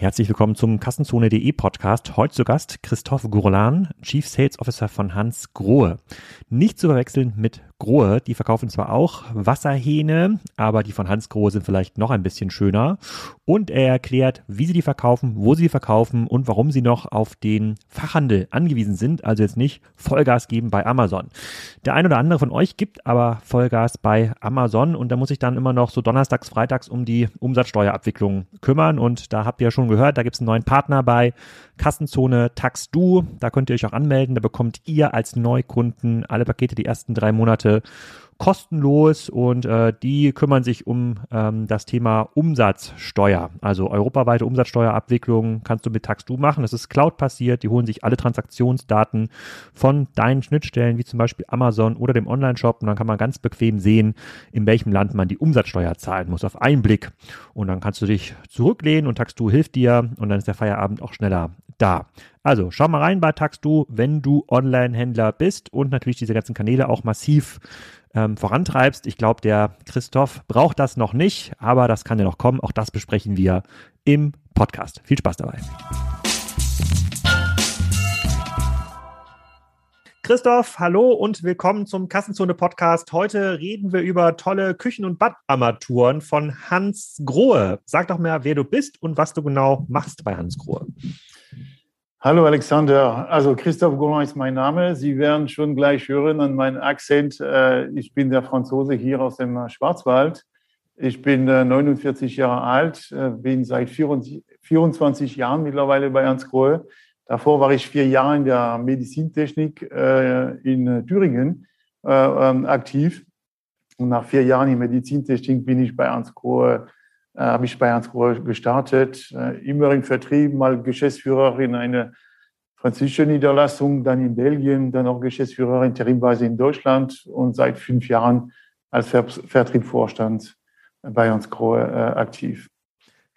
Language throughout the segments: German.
Herzlich willkommen zum Kassenzone.de Podcast. Heute zu Gast Christoph Gourlan, Chief Sales Officer von Hans Grohe. Nicht zu verwechseln mit Grohe. Die verkaufen zwar auch Wasserhähne, aber die von Hans Grohe sind vielleicht noch ein bisschen schöner. Und er erklärt, wie sie die verkaufen, wo sie die verkaufen und warum sie noch auf den Fachhandel angewiesen sind. Also jetzt nicht Vollgas geben bei Amazon. Der ein oder andere von euch gibt aber Vollgas bei Amazon und da muss ich dann immer noch so donnerstags, freitags um die Umsatzsteuerabwicklung kümmern. Und da habt ihr ja schon gehört, da gibt es einen neuen Partner bei Kassenzone TaxDo. Da könnt ihr euch auch anmelden. Da bekommt ihr als Neukunden alle Pakete die ersten drei Monate kostenlos und äh, die kümmern sich um ähm, das Thema Umsatzsteuer. Also europaweite Umsatzsteuerabwicklung kannst du mit TaxDo machen. Das ist Cloud-basiert. Die holen sich alle Transaktionsdaten von deinen Schnittstellen, wie zum Beispiel Amazon oder dem Online-Shop und dann kann man ganz bequem sehen, in welchem Land man die Umsatzsteuer zahlen muss auf einen Blick. Und dann kannst du dich zurücklehnen und TaxDo hilft dir und dann ist der Feierabend auch schneller da. Also schau mal rein bei TaxDo, wenn du Online-Händler bist und natürlich diese ganzen Kanäle auch massiv ähm, vorantreibst. Ich glaube, der Christoph braucht das noch nicht, aber das kann ja noch kommen. Auch das besprechen wir im Podcast. Viel Spaß dabei. Christoph, hallo und willkommen zum Kassenzone Podcast. Heute reden wir über tolle Küchen- und Badarmaturen von Hans Grohe. Sag doch mal, wer du bist und was du genau machst bei Hans Grohe. Hallo Alexander, also Christoph Gourmand ist mein Name. Sie werden schon gleich hören an meinem Akzent. Äh, ich bin der Franzose hier aus dem Schwarzwald. Ich bin 49 äh, Jahre alt, äh, bin seit 24 Jahren mittlerweile bei Ernst Grohe. Davor war ich vier Jahre in der Medizintechnik in Thüringen ähm, aktiv. Und nach vier Jahren in Medizintechnik bin ich bei Ernst Grohe äh, habe ich bei Ernst Grohe gestartet, äh, immer im Vertrieb, mal Geschäftsführer in einer französischen Niederlassung, dann in Belgien, dann auch Geschäftsführer interimweise in Deutschland und seit fünf Jahren als Ver Vertriebsvorstand bei Ernst Grohe äh, aktiv.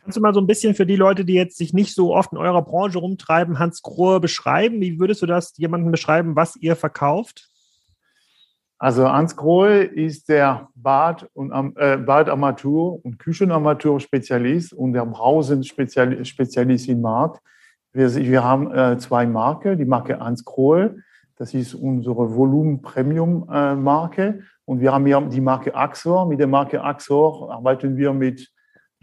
Kannst du mal so ein bisschen für die Leute, die jetzt sich nicht so oft in eurer Branche rumtreiben, Hans Grohe beschreiben? Wie würdest du das jemandem beschreiben, was ihr verkauft? Also Hans Grohe ist der Bad- und äh, Badarmatur- und Küchenarmatur-Spezialist und der Brausen-Spezialist im Markt. Wir, wir haben äh, zwei Marken, die Marke Hans Grohe, das ist unsere Volumen-Premium-Marke. Äh, und wir haben hier die Marke Axor. Mit der Marke Axor arbeiten wir mit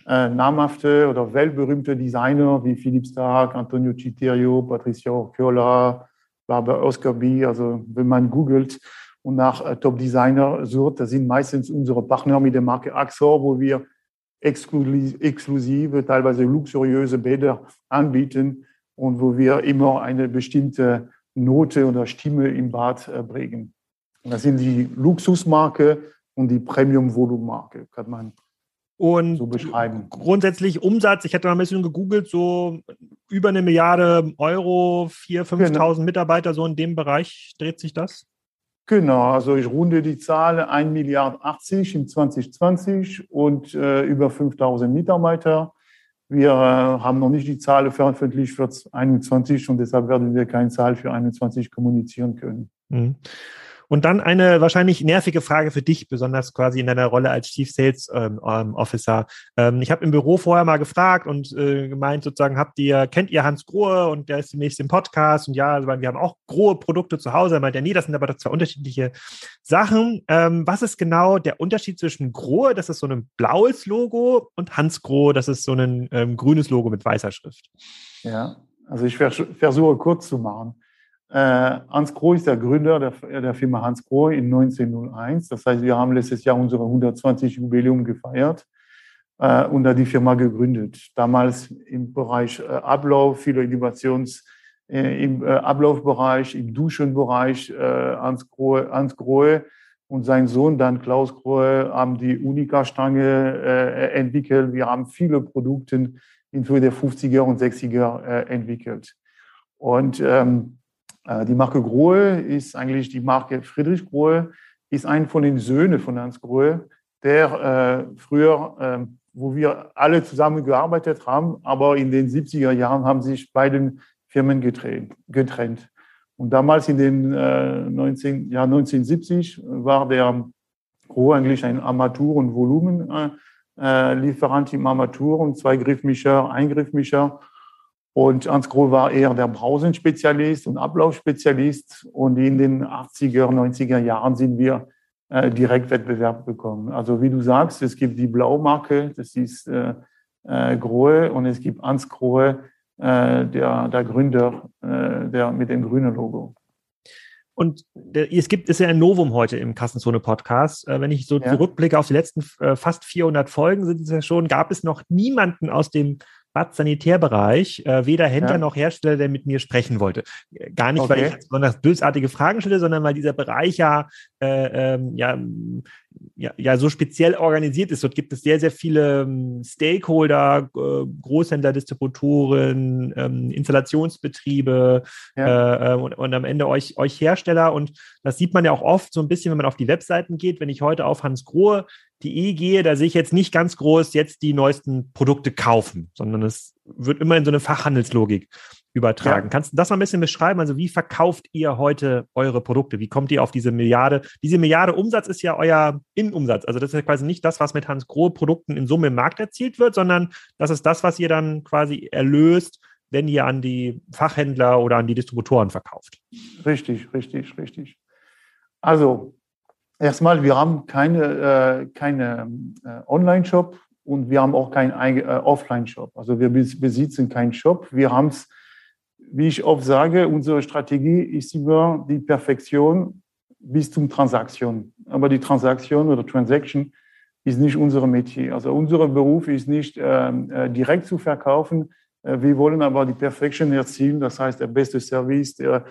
äh, namhafte oder weltberühmte Designer wie Philipp Stark, Antonio Citerio, Patricia Orchiola, Barbara Oscar B. Also wenn man googelt, und nach äh, Top-Designer sucht. Das sind meistens unsere Partner mit der Marke Axor, wo wir exklusive, teilweise luxuriöse Bäder anbieten und wo wir immer eine bestimmte Note oder Stimme im Bad äh, bringen. Das sind die Luxusmarke und die Premium-Volumenmarke, kann man und so beschreiben. Grundsätzlich Umsatz, ich hatte mal ein bisschen gegoogelt, so über eine Milliarde Euro, 4.000, 5.000 genau. Mitarbeiter, so in dem Bereich dreht sich das? Genau, also ich runde die Zahl 1 Milliard 80 in 2020 und äh, über 5000 Mitarbeiter. Wir äh, haben noch nicht die Zahl veröffentlicht für 2021 und deshalb werden wir keine Zahl für 2021 kommunizieren können. Mhm. Und dann eine wahrscheinlich nervige Frage für dich, besonders quasi in deiner Rolle als Chief Sales ähm, ähm Officer. Ähm, ich habe im Büro vorher mal gefragt und äh, gemeint, sozusagen, habt ihr, kennt ihr Hans Grohe und der ist demnächst im Podcast und ja, also, wir haben auch Grohe Produkte zu Hause. Er meint ja, nee, das sind aber zwei unterschiedliche Sachen. Ähm, was ist genau der Unterschied zwischen Grohe, das ist so ein blaues Logo, und Hans Grohe, das ist so ein ähm, grünes Logo mit weißer Schrift? Ja, also ich versuche kurz zu machen. Äh, Hans Groh ist der Gründer der, der, Firma Hans Groh in 1901. Das heißt, wir haben letztes Jahr unsere 120 Jubiläum gefeiert äh, und da die Firma gegründet. Damals im Bereich äh, Ablauf, viele Innovations äh, im äh, Ablaufbereich, im Duschenbereich. Äh, Hans Grohe, Hans Grohe und sein Sohn dann Klaus Grohe haben die Unica-Stange entwickelt. Wir haben viele Produkte in der 50er und 60er entwickelt. Und ähm, äh, die Marke Grohe ist eigentlich die Marke Friedrich Grohe, ist ein von den Söhnen von Hans Grohe, der äh, früher, äh, wo wir alle zusammen gearbeitet haben, aber in den 70er Jahren haben sich beide Firmen getrennt. getrennt. Und damals in den äh, 19, ja, 1970 war der Grohe eigentlich ein Armatur- und Volumenhersteller. äh, Lieferant im Armaturen, zwei Griffmischer, ein Griffmischer. Und Hans Grohe war eher der Brausenspezialist und Ablaufspezialist. Und in den 80er, 90er Jahren sind wir äh, direkt Wettbewerb bekommen. Also wie du sagst, es gibt die Blaumarke, das ist äh, äh, Grohe, und es gibt Hans Grohe, äh, der, der Gründer, äh, der mit dem grünen Logo. Und es gibt, ist ja ein Novum heute im Kassenzone-Podcast. Äh, wenn ich so ja. zurückblicke auf die letzten äh, fast 400 Folgen, sind es ja schon, gab es noch niemanden aus dem Bad-Sanitärbereich, äh, weder Händler ja. noch Hersteller, der mit mir sprechen wollte. Gar nicht, okay. weil ich besonders bösartige Fragen stelle, sondern weil dieser Bereich ja, äh, ähm, ja, ja, ja so speziell organisiert ist. Dort gibt es sehr, sehr viele ähm, Stakeholder, äh, Großhändler, Distributoren, ähm, Installationsbetriebe ja. äh, und, und, am Ende euch, euch Hersteller. Und das sieht man ja auch oft so ein bisschen, wenn man auf die Webseiten geht. Wenn ich heute auf Hans Grohe die E gehe, da sehe ich jetzt nicht ganz groß jetzt die neuesten Produkte kaufen, sondern es wird immer in so eine Fachhandelslogik übertragen. Ja. Kannst du das mal ein bisschen beschreiben? Also wie verkauft ihr heute eure Produkte? Wie kommt ihr auf diese Milliarde? Diese Milliarde Umsatz ist ja euer Innenumsatz. Also das ist ja quasi nicht das, was mit Hans Grohe Produkten in Summe im Markt erzielt wird, sondern das ist das, was ihr dann quasi erlöst, wenn ihr an die Fachhändler oder an die Distributoren verkauft. Richtig, richtig, richtig. Also erstmal, wir haben keine, äh, keine äh, Online-Shop und wir haben auch keinen äh, Offline-Shop. Also wir besitzen keinen Shop. Wir haben es, wie ich oft sage, unsere Strategie ist immer die Perfektion bis zum Transaktion. Aber die Transaktion oder Transaction ist nicht unser Metier. Also unser Beruf ist nicht ähm, äh, direkt zu verkaufen. Äh, wir wollen aber die Perfektion erzielen. Das heißt, der beste Service, der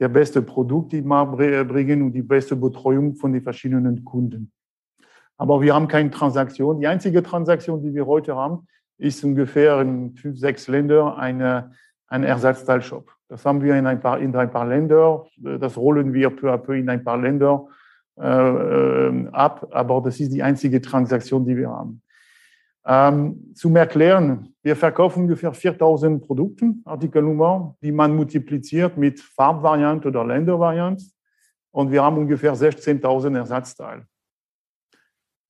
der beste Produkt, die wir bringen und die beste Betreuung von den verschiedenen Kunden. Aber wir haben keine Transaktion. Die einzige Transaktion, die wir heute haben, ist ungefähr in fünf, sechs Ländern eine, ein Ersatzteilshop. Das haben wir in ein paar, in ein paar Länder. Das rollen wir peu à peu in ein paar Länder äh, äh ab. Aber das ist die einzige Transaktion, die wir haben. Ähm, zum Erklären, wir verkaufen ungefähr 4000 Produkte, Artikelnummer, die man multipliziert mit Farbvariant oder Ländervariant. Und wir haben ungefähr 16.000 Ersatzteile.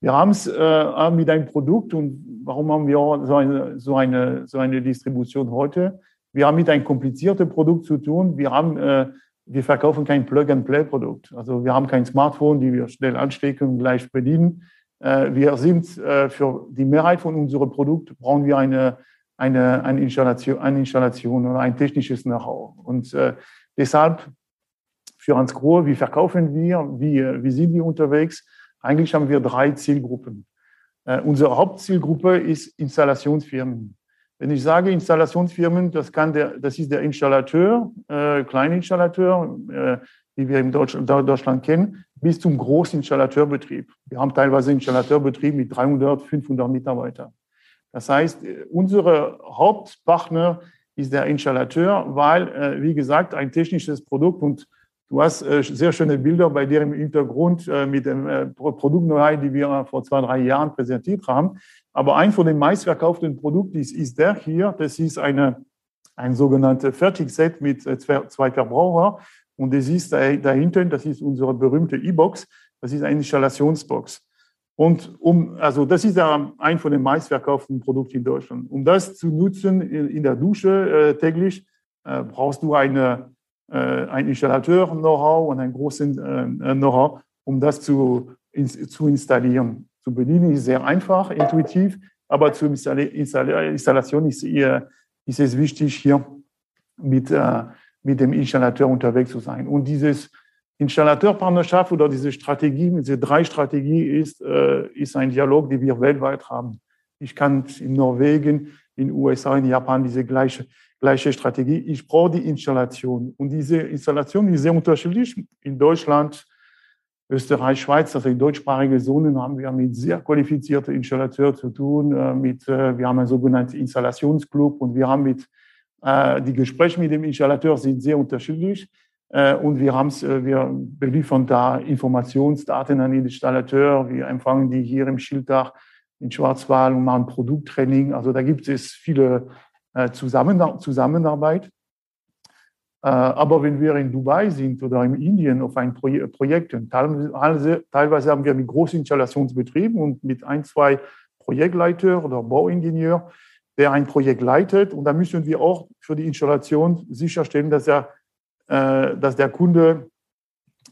Wir haben es äh, mit einem Produkt und warum haben wir so eine, so, eine, so eine Distribution heute? Wir haben mit einem komplizierten Produkt zu tun. Wir, haben, äh, wir verkaufen kein Plug-and-Play-Produkt. Also wir haben kein Smartphone, die wir schnell anstecken und gleich bedienen äh, wir sind äh, für die Mehrheit von unserem Produkt brauchen wir eine, eine, eine, Installation, eine Installation oder ein technisches Know-how. Und äh, deshalb für Hans Grohe, wie verkaufen wir, wie, wie sind wir unterwegs? Eigentlich haben wir drei Zielgruppen. unsere Hauptzielgruppe ist Installationsfirmen. Wenn ich sage Installationsfirmen, das, kann der, das ist der Installateur, äh, Kleininstallateur, äh, wie wir in Deutschland, Deutschland kennen, bis zum Großinstallateurbetrieb. Wir haben teilweise Installateurbetrieb mit 300, 500 Mitarbeitern. Das heißt, unsere Hauptpartner ist der Installateur, weil, äh, wie gesagt, ein technisches Produkt und du hast äh, sehr schöne Bilder bei dir im Hintergrund äh, mit dem Produktneuheit, die wir vor zwei, drei Jahren präsentiert haben. Aber ein von den meistverkauften Produkten ist, ist der hier. Das ist eine, ein sogenanntes Fertigset mit zwei Verbraucher. Und das ist dahinter, das ist unsere berühmte E-Box, das ist eine Installationsbox. Und um, also das ist ein von den meistverkauften Produkten in Deutschland. Um das zu nutzen in, der Dusche äh, täglich, äh, brauchst du eine, äh, ein Installateur-Know-how und ein großes äh, Know-how, um das zu, in, zu installieren. Zu bedienen ist sehr einfach, intuitiv, aber zur Installation ist, eher, ist es wichtig, hier mit äh, mit dem Installateur unterwegs zu sein. Und dieses Installateurpartnerschaft oder diese Strategie, diese drei Strategie ist, äh, ist ein Dialog, den wir weltweit haben. Ich kann in Norwegen, in USA, in Japan diese gleiche, gleiche Strategie. Ich brauche die Installation. Und diese Installation ist sehr unterschiedlich. In Deutschland, Österreich, Schweiz, also in deutschsprachige Zonen haben wir mit sehr qualifizierten Installateuren zu tun. Äh, mit, äh, wir haben einen sogenannten Installationsclub und wir haben mit die Gespräche mit dem Installateur sind sehr unterschiedlich. Äh, und wir, haben's, äh, wir beliefern da Informationsdaten an den Installateur. Wir empfangen die hier im Schilddach in Schwarzwald und machen Produkttraining. Also da gibt es viele Zusammenarbeit. Aber wenn wir in Dubai sind oder in Indien auf ein Projekt, teilweise haben wir mit großen Installationsbetrieben und mit ein, zwei Projektleiter oder Bauingenieur, der ein Projekt leitet. Und da müssen wir auch für die Installation sicherstellen, dass, er, äh, dass der Kunde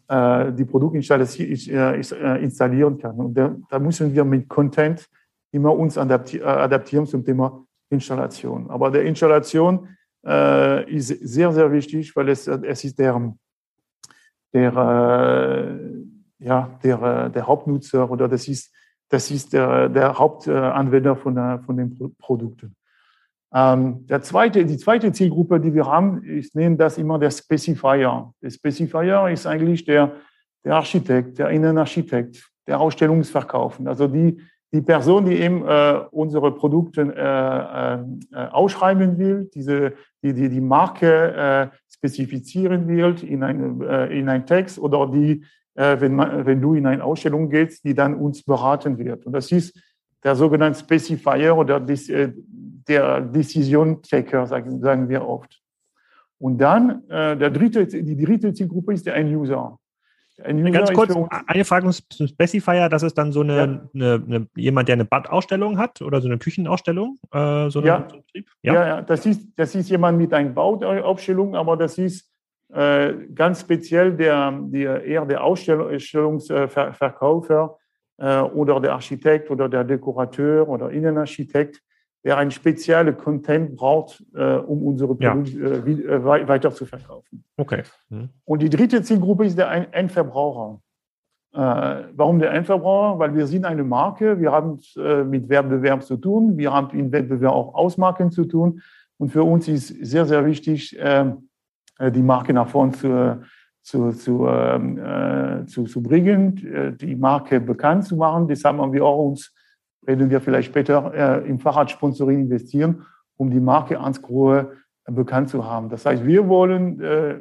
äh, die Produktinstallation äh, installieren kann. Und da, da, müssen wir mit Content immer uns adaptieren zum Thema Installation. Aber der Installation äh, ist sehr, sehr wichtig, weil es, es ist der, der, äh, ja, der, der Hauptnutzer oder das ist, das ist der, der Hauptanwender von, der, von den Produkten. Ähm, der zweite, die zweite Zielgruppe, die wir haben, ich nenne das immer der Specifier. Der Specifier ist eigentlich der, der Architekt, der Innenarchitekt, der Ausstellungsverkaufen. Also die, die Person, die eben äh, unsere Produkte äh, äh, ausschreiben will, diese, die, die, die Marke äh, spezifizieren will in, ein, äh, in einen Text oder die, wenn, man, wenn du in eine Ausstellung gehst, die dann uns beraten wird. Und das ist der sogenannte Specifier oder äh, der Decision Taker, sagen, wir oft. Und dann äh, der dritte, die dritte Zielgruppe ist der End-User. Ganz kurz, eine Frage zum Specifier, das ist dann so eine, ja. eine, eine jemand, der eine Badausstellung hat oder so eine Küchenausstellung? Äh, so ja. ja. Ja. ja, das, ist, das ist jemand mit einer Bauausstellung, aber das ist äh, ganz speziell der, der, eher der Ausstellungsverkäufer äh, oder der Architekt oder der Dekorateur oder Innenarchitekt, der einen speziellen Content braucht, äh, um unsere Produkte ja. äh, äh weiter zu verkaufen. Okay. Mhm. Und die dritte Zielgruppe ist der Endverbraucher. Äh, warum der Endverbraucher? Weil wir sind eine Marke, wir haben äh, mit Wettbewerb zu tun, wir haben in Wettbewerb auch Ausmarken zu tun. Und für uns ist sehr, sehr wichtig, ähm, äh, die Marke nach vorne zu, zu, zu, ähm, äh, zu, zu bringen, die Marke bekannt zu machen. Deshalb haben wir auch uns werden wir vielleicht später äh, im Fahrradsponsoring investieren, um die Marke Ansgrohe äh, bekannt zu haben. Das heißt, wir wollen äh,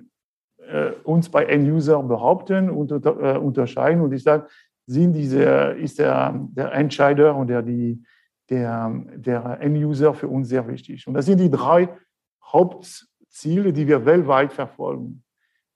äh, uns bei End-User behaupten und äh, unterscheiden. Und ich sage, sind diese, ist der, der Entscheider und der, die, der, der End-User für uns sehr wichtig. Und das sind die drei Hauptziele, die wir weltweit verfolgen.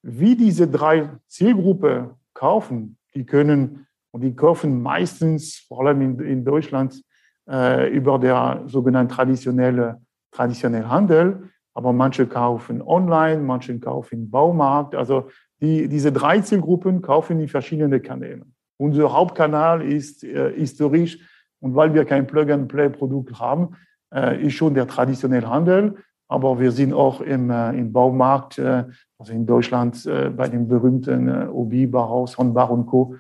Wie diese drei Zielgruppen kaufen, die können und die kaufen meistens, vor allem in, in Deutschland, äh, über der sogenannten traditionelle, traditionelle Handel. Aber manche kaufen online, manche kaufen im Baumarkt. Also die, diese drei Zielgruppen kaufen in verschiedenen Kanälen. Unser Hauptkanal ist äh, historisch und weil wir kein Plug-and-Play-Produkt haben, äh, ist schon der traditionelle Handel. Aber wir sind auch im, äh, im Baumarkt, äh, also in Deutschland äh, bei dem berühmten äh, Obi, Bauhaus, Hornbach und Co.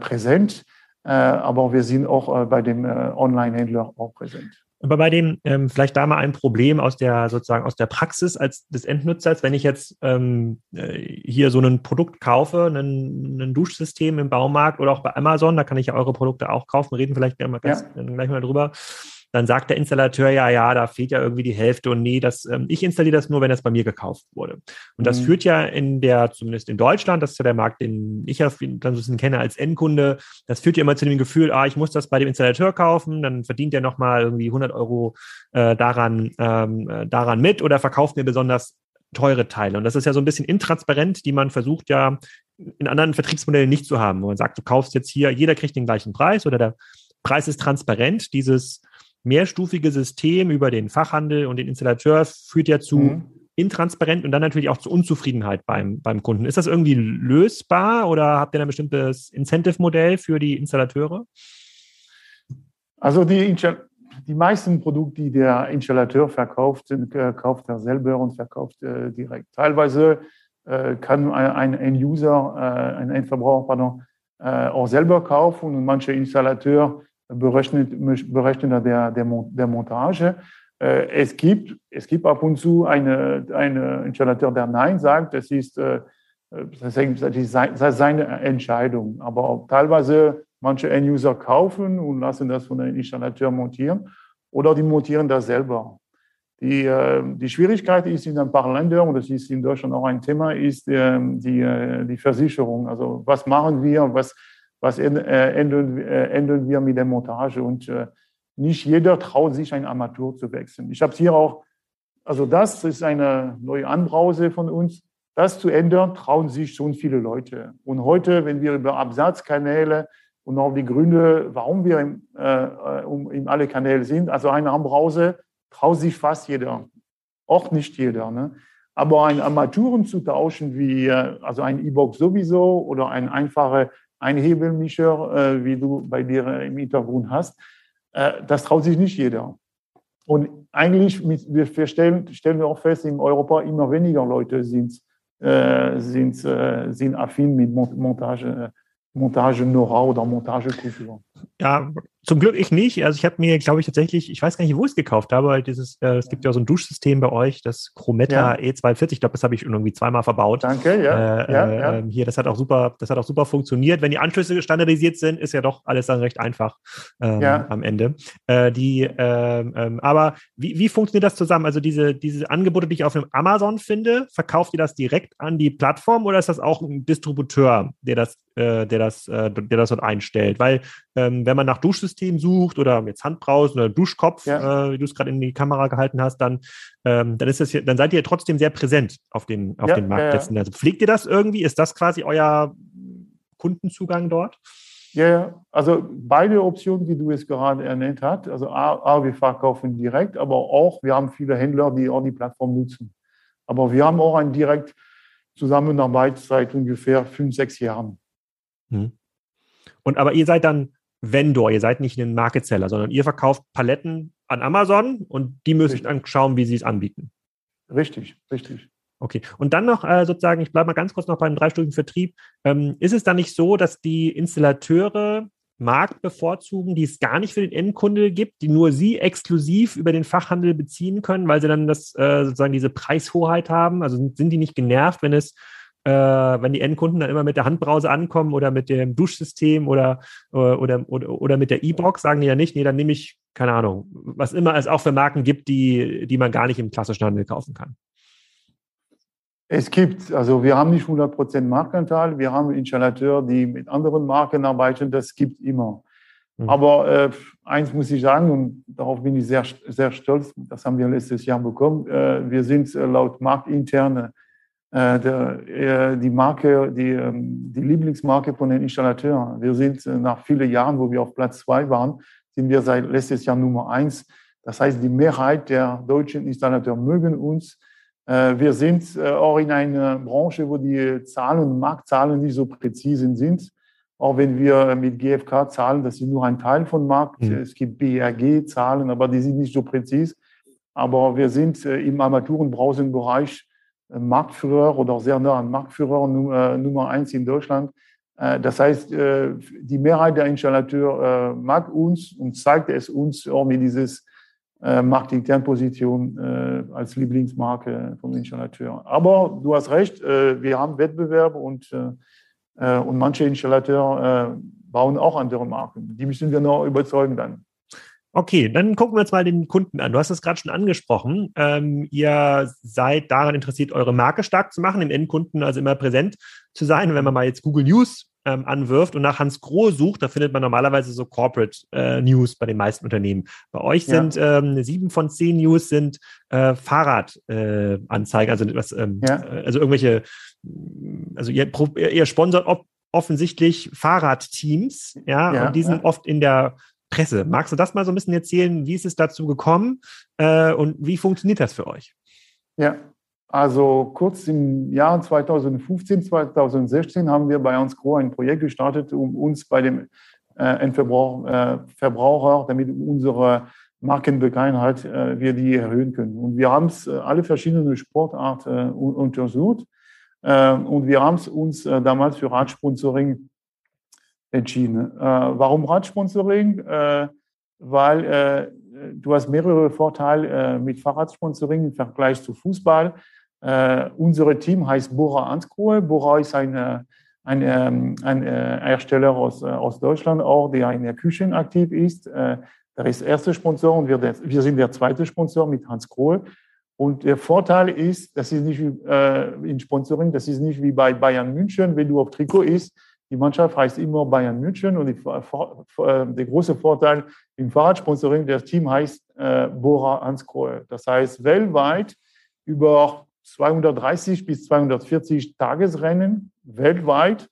Präsent. Aber wir sind auch bei dem Online-Händler auch präsent. Aber bei dem, ähm, vielleicht da mal ein Problem aus der sozusagen aus der Praxis als des Endnutzers, wenn ich jetzt ähm, hier so ein Produkt kaufe, ein, ein, Duschsystem im Baumarkt oder auch bei Amazon, da kann ich ja eure Produkte auch kaufen, reden vielleicht gleich mal, ganz, ja. gleich mal drüber dann sagt der Installateur, ja, ja, da fehlt ja irgendwie die Hälfte und nee, das, ähm, ich installiere das nur, wenn das bei mir gekauft wurde. Und das mhm. führt ja in der, zumindest in Deutschland, das ist ja der Markt, den ich ja dann so ein bisschen kenne als Endkunde, das führt ja immer zu dem Gefühl, ah, ich muss das bei dem Installateur kaufen, dann verdient der nochmal irgendwie 100 Euro äh, daran, ähm, äh, daran mit oder verkauft mir besonders teure Teile. Und das ist ja so ein bisschen intransparent, die man versucht ja in anderen Vertriebsmodellen nicht zu haben, wo man sagt, du kaufst jetzt hier, jeder kriegt den gleichen Preis oder der Preis ist transparent. Dieses mehrstufige System über den Fachhandel und den Installateur führt ja zu mhm. intransparent und dann natürlich auch zu Unzufriedenheit beim, beim Kunden. Ist das irgendwie lösbar oder habt ihr ein bestimmtes Incentive-Modell für die Installateure? Also die, die meisten Produkte, die der Installateur verkauft, äh, kauft er selber und verkauft äh, direkt. Teilweise äh, kann ein, ein User, äh, ein Endverbraucher, pardon, äh, auch selber kaufen und manche Installateure berechnet, berechnet der, der, der Montage. Äh, es gibt, es gibt ab und zu eine, eine Installateur, der Nein sagt. Das ist, äh, das ist seine Entscheidung. Aber teilweise manche End-User kaufen und lassen das von einem Installateur montieren oder die montieren das selber. Die, äh, die Schwierigkeit ist in ein paar Ländern, und das ist in Deutschland auch ein Thema, ist die, die, die Versicherung. Also was machen wir, was, was äh, ändern, äh, ändern wir mit der Montage. Und äh, nicht jeder traut sich, ein Amateur zu wechseln. Ich habe es hier auch, also das ist eine neue Anbrause von uns. Das zu ändern, trauen sich schon viele Leute. Und heute, wenn wir über Absatzkanäle und auch die Gründe, warum wir im, äh, um, in alle Kanäle sind. Also eine Armbrause traut sich fast jeder, auch nicht jeder. Ne? Aber ein Armaturen zu tauschen, wie äh, also ein E-Box sowieso oder ein einfacher Einhebelmischer, äh, wie du bei dir im Hintergrund hast, äh, das traut sich nicht jeder. Und eigentlich, wir stellen, stellen wir auch fest, in Europa immer weniger Leute sind, äh, sind, äh, sind affin mit Montage, Montage-Know-how oder Montagekultur. Ja, zum Glück ich nicht. Also ich habe mir, glaube ich, tatsächlich, ich weiß gar nicht, wo ich es gekauft habe, dieses, äh, es gibt ja so ein Duschsystem bei euch, das Chrometta ja. E240, ich glaube, das habe ich irgendwie zweimal verbaut. Danke, ja. Äh, ja, ja. Ähm, hier, das hat auch super, das hat auch super funktioniert. Wenn die Anschlüsse standardisiert sind, ist ja doch alles dann recht einfach ähm, am Ende. Äh, die, ähm, ähm, aber wie, wie funktioniert das zusammen? Also diese, diese Angebote, die ich auf dem Amazon finde, verkauft ihr das direkt an die Plattform oder ist das auch ein Distributeur, der das, äh, der das, äh, der das dort einstellt? Weil ähm, wenn man nach Duschsystem sucht oder jetzt Handbrausen oder Duschkopf, ja. äh, wie du es gerade in die Kamera gehalten hast, dann, ähm, dann ist das hier, dann seid ihr trotzdem sehr präsent auf den, auf ja, den Marktplätzen. Ja, also pflegt ihr das irgendwie? Ist das quasi euer Kundenzugang dort? Ja, also beide Optionen, die du es gerade ernannt hast. Also A, A, wir verkaufen direkt, aber auch, wir haben viele Händler, die auch die Plattform nutzen. Aber wir haben auch eine direkt Zusammenarbeit seit ungefähr fünf, sechs Jahren. Hm. Und aber ihr seid dann Vendor, ihr seid nicht ein Market Seller, sondern ihr verkauft Paletten an Amazon und die müssen dann schauen, wie sie es anbieten. Richtig, richtig. Okay. Und dann noch äh, sozusagen, ich bleibe mal ganz kurz noch beim dreistufigen Vertrieb. Ähm, ist es dann nicht so, dass die Installateure Markt bevorzugen, die es gar nicht für den Endkunde gibt, die nur sie exklusiv über den Fachhandel beziehen können, weil sie dann das äh, sozusagen diese Preishoheit haben? Also sind, sind die nicht genervt, wenn es äh, wenn die Endkunden dann immer mit der Handbrause ankommen oder mit dem Duschsystem oder, äh, oder, oder, oder mit der E-Box, sagen die ja nicht, nee, dann nehme ich, keine Ahnung, was immer es auch für Marken gibt, die, die man gar nicht im klassischen Handel kaufen kann. Es gibt, also wir haben nicht 100% Marktanteil, wir haben Installateure, die mit anderen Marken arbeiten, das gibt immer. Mhm. Aber äh, eins muss ich sagen, und darauf bin ich sehr, sehr stolz, das haben wir letztes Jahr bekommen, äh, wir sind äh, laut marktinterne äh, der, äh, die Marke, die, ähm, die Lieblingsmarke von den Installateuren. Wir sind äh, nach vielen Jahren, wo wir auf Platz zwei waren, sind wir seit letztes Jahr Nummer eins. Das heißt, die Mehrheit der deutschen Installateure mögen uns. Wir sind auch in einer Branche, wo die Zahlen, Marktzahlen nicht so präzise sind. Auch wenn wir mit GfK zahlen, das ist nur ein Teil von Markt. Mhm. Es gibt BRG-Zahlen, aber die sind nicht so präzise. Aber wir sind im Armaturenbrausenbereich Marktführer oder sehr nah an Marktführer äh, Nummer eins in Deutschland. Äh, das heißt, äh, die Mehrheit der Installateure mag uns und zeigt es uns auch mit dieses Marktinternposition als Lieblingsmarke vom Installateur. Aber du hast recht, wir haben Wettbewerb und, und manche Installateure bauen auch andere Marken. Die müssen wir noch überzeugen dann. Okay, dann gucken wir uns mal den Kunden an. Du hast es gerade schon angesprochen. Ähm, ihr seid daran interessiert, eure Marke stark zu machen, im Endkunden also immer präsent zu sein. Und wenn man mal jetzt Google News ähm, anwirft und nach Hans Groh sucht, da findet man normalerweise so Corporate äh, News bei den meisten Unternehmen. Bei euch sind ja. ähm, sieben von zehn News sind äh, Fahrradanzeigen, äh, also was, ähm, ja. also irgendwelche, also ihr, ihr sponsert offensichtlich Fahrradteams, ja, ja und die sind oft in der Presse. Magst du das mal so ein bisschen erzählen? Wie ist es dazu gekommen äh, und wie funktioniert das für euch? Ja, also kurz im Jahr 2015, 2016 haben wir bei uns Gro ein Projekt gestartet, um uns bei dem äh, Endverbraucher, äh, damit unsere Markenbekanntheit äh, wir die erhöhen können. Und wir haben es äh, alle verschiedenen Sportarten äh, untersucht äh, und wir haben es uns damals für Radsponsoring entschieden. Äh, warum Radsponsoring? Äh, weil äh, du hast mehrere Vorteile äh, mit Fahrradsponsoring im Vergleich zu Fußball. Äh, unser Team heißt Bora Ansgrohe. Bora ist eine, ein, ähm, ein äh, Hersteller aus, aus Deutschland auch, der in der Küche aktiv ist. der ist der erste Sponsor und wir, wir sind der zweite Sponsor mit Hans Krohe. Und der Vorteil ist, das ist nicht äh, in Sponsoring, das ist nicht wie bei Bayern München, wenn du auf Trikot ist, die Mannschaft heißt immer Bayern München und die, äh, der große Vorteil im Fahrradsponsoring, das Team heißt äh, Bora Hansgrohe. Das heißt, weltweit über 230 bis 240 Tagesrennen, weltweit,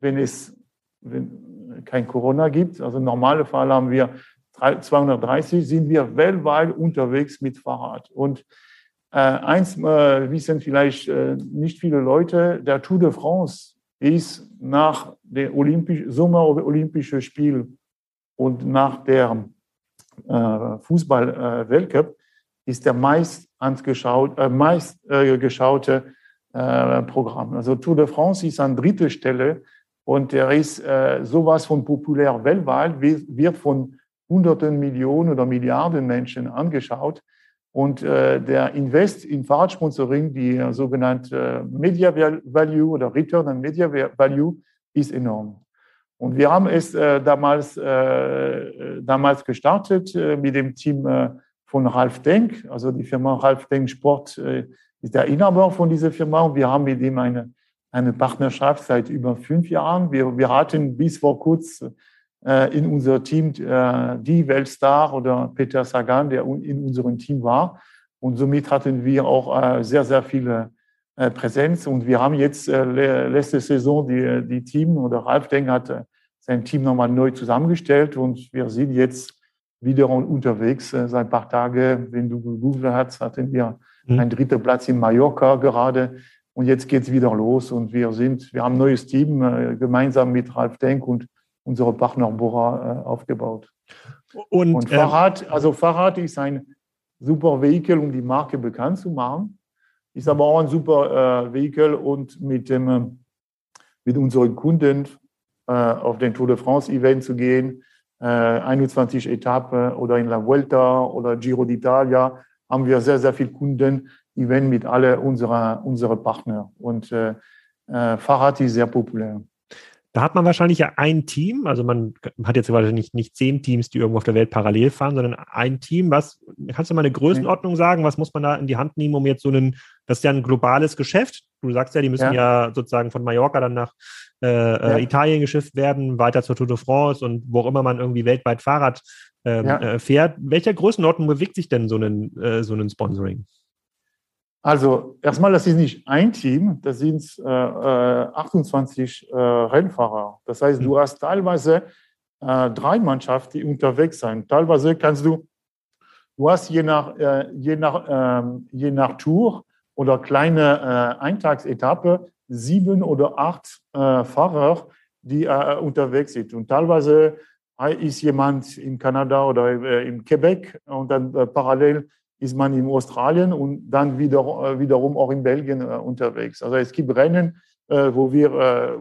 wenn es, wenn, kein Corona gibt. Also im normalen Fall haben wir 230, sind wir weltweit unterwegs mit Fahrrad. Und äh, eins äh, wissen vielleicht äh, nicht viele Leute, der Tour de France ist nach dem Olympisch, Sommer-Olympischen Spiel und nach der äh, Fußball-Weltcup ist der meist, angeschaut, äh, meist äh, geschaute äh, Programm. Also Tour de France ist an dritter Stelle und er ist äh, sowas von populär weltweit, wird von hunderten Millionen oder Milliarden Menschen angeschaut. Und äh, der Invest in Fahrradsponsoring, die äh, sogenannte Media Value oder Return on Media Value, ist enorm. Und wir haben es äh, damals, äh, damals gestartet äh, mit dem Team äh, von Ralf Denk. Also die Firma Ralf Denk Sport äh, ist der Inhaber von dieser Firma. Und wir haben mit ihm eine, eine Partnerschaft seit über fünf Jahren. Wir, wir hatten bis vor kurzem äh, in unser Team äh, die Weltstar oder Peter Sagan, der in unserem Team war. Und somit hatten wir auch äh, sehr, sehr viele Präsenz. Und wir haben jetzt letzte Saison die, die Team oder Ralf Denk hat sein Team nochmal neu zusammengestellt und wir sind jetzt wieder unterwegs. Seit ein paar Tagen, wenn du gegoogelt hast, hatten wir mhm. einen dritten Platz in Mallorca gerade. Und jetzt geht es wieder los und wir sind, wir haben ein neues Team gemeinsam mit Ralf Denk und unsere Partner Bora äh, aufgebaut. Und, und ähm, Fahrrad, ähm, also Fahrrad ist ein super Vehikel, um die Marke bekannt zu machen. Ist aber auch ein super äh, Vehikel und mit dem äh, mit unseren Kunden äh, auf den Tour de France Event zu gehen, 21 äh, Etappen oder in La Vuelta oder Giro d'Italia haben wir sehr sehr viele Kunden Event mit alle unserer unsere Partner und äh, Fahrrad ist sehr populär. Da hat man wahrscheinlich ja ein Team, also man hat jetzt wahrscheinlich nicht zehn Teams, die irgendwo auf der Welt parallel fahren, sondern ein Team. Was kannst du mal eine Größenordnung sagen? Was muss man da in die Hand nehmen, um jetzt so einen, das ist ja ein globales Geschäft. Du sagst ja, die müssen ja, ja sozusagen von Mallorca dann nach äh, äh ja. Italien geschifft werden, weiter zur Tour de France und wo auch immer man irgendwie weltweit Fahrrad ähm, ja. äh, fährt. Welcher Größenordnung bewegt sich denn so ein, äh, so ein Sponsoring? Also erstmal, das ist nicht ein Team, das sind äh, 28 äh, äh, Rennfahrer. Das heißt, du mhm. hast teilweise äh, drei Mannschaften, die unterwegs sind. Teilweise kannst du, du hast je nach, äh, je nach, ähm, je nach Tour oder kleine äh, Eintagsetappe sieben oder acht Fahrer, die unterwegs sind. Und teilweise ist jemand in Kanada oder in Quebec und dann parallel ist man in Australien und dann wieder, äh, wiederum auch in Belgien äh, unterwegs. Also es gibt Rennen, äh, wo, wir,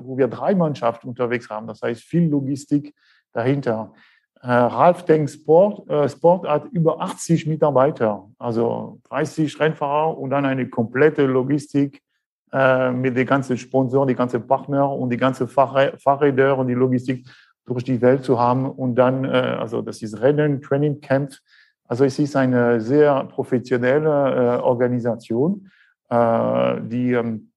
wo wir drei Mannschaften unterwegs haben. Das heißt, viel Logistik dahinter. Ralf Denk Sport, Sport hat über 80 Mitarbeiter, also 30 Rennfahrer und dann eine komplette Logistik mit den ganzen Sponsoren, die ganzen Partner und die ganzen Fahrräder und die Logistik durch die Welt zu haben. Und dann, also das ist Rennen, Training Camp, also es ist eine sehr professionelle äh, Organisation, äh, die, ähm,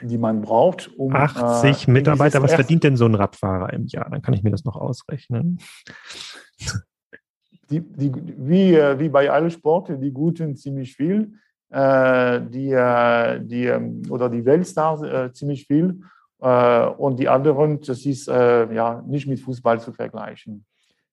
die man braucht. Um, 80 äh, Mitarbeiter, was verdient denn so ein Radfahrer im Jahr? Dann kann ich mir das noch ausrechnen. Die, die, wie, wie bei allen Sporten, die Guten ziemlich viel, die, die, ähm, oder die Weltstars ziemlich viel und die anderen, das ist ja nicht mit Fußball zu vergleichen.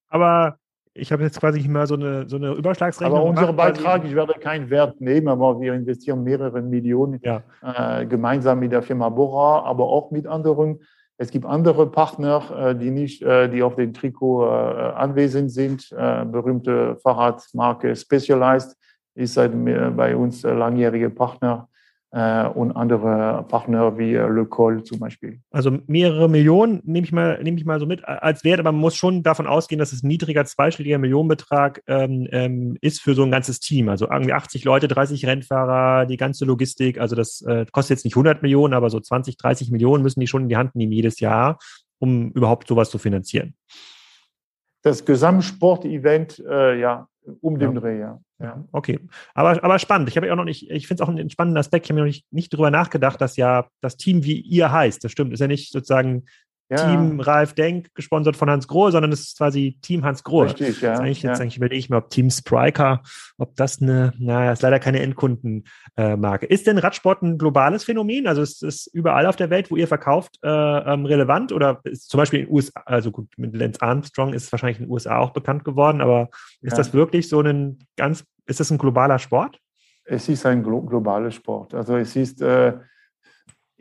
Aber ich habe jetzt quasi mal so eine, so eine Überschlagsrechnung. Aber unser Beitrag, ich werde keinen Wert nehmen, aber wir investieren mehrere Millionen ja. äh, gemeinsam mit der Firma Bora, aber auch mit anderen. Es gibt andere Partner, äh, die nicht, äh, die auf dem Trikot äh, anwesend sind. Berühmte Fahrradmarke Specialized ist seit, bei uns langjährige Partner und andere Partner wie äh, Le Col zum Beispiel. Also mehrere Millionen nehme ich mal, ich mal so mit als Wert, aber man muss schon davon ausgehen, dass es ein niedriger zweistelliger Millionenbetrag ähm, ähm, ist für so ein ganzes Team. Also irgendwie 80 Leute, 30 Rennfahrer, die ganze Logistik. Also das äh, kostet jetzt nicht 100 Millionen, aber so 20, 30 Millionen müssen die schon in die Hand nehmen jedes Jahr, um überhaupt sowas zu finanzieren. Das Gesamtsportevent, äh, ja, um den Dreh, ja. Ja, okay. Aber, aber spannend. Ich habe ja auch noch nicht, ich finde es auch einen spannenden Aspekt. Ich habe mir noch nicht, nicht drüber nachgedacht, dass ja das Team wie ihr heißt. Das stimmt. Ist ja nicht sozusagen ja. Team Ralf Denk, gesponsert von Hans Grohe, sondern es ist quasi Team Hans Grohe. Richtig, ja. Jetzt eigentlich, jetzt eigentlich überlege ich mir, ob Team Spriker, ob das eine, naja, ist leider keine Endkundenmarke. Äh, ist denn Radsport ein globales Phänomen? Also ist es überall auf der Welt, wo ihr verkauft, äh, ähm, relevant? Oder ist zum Beispiel in den USA, also gut, mit Lance Armstrong ist es wahrscheinlich in den USA auch bekannt geworden, aber ist ja. das wirklich so ein ganz, ist das ein globaler Sport? Es ist ein glo globaler Sport. Also es ist äh,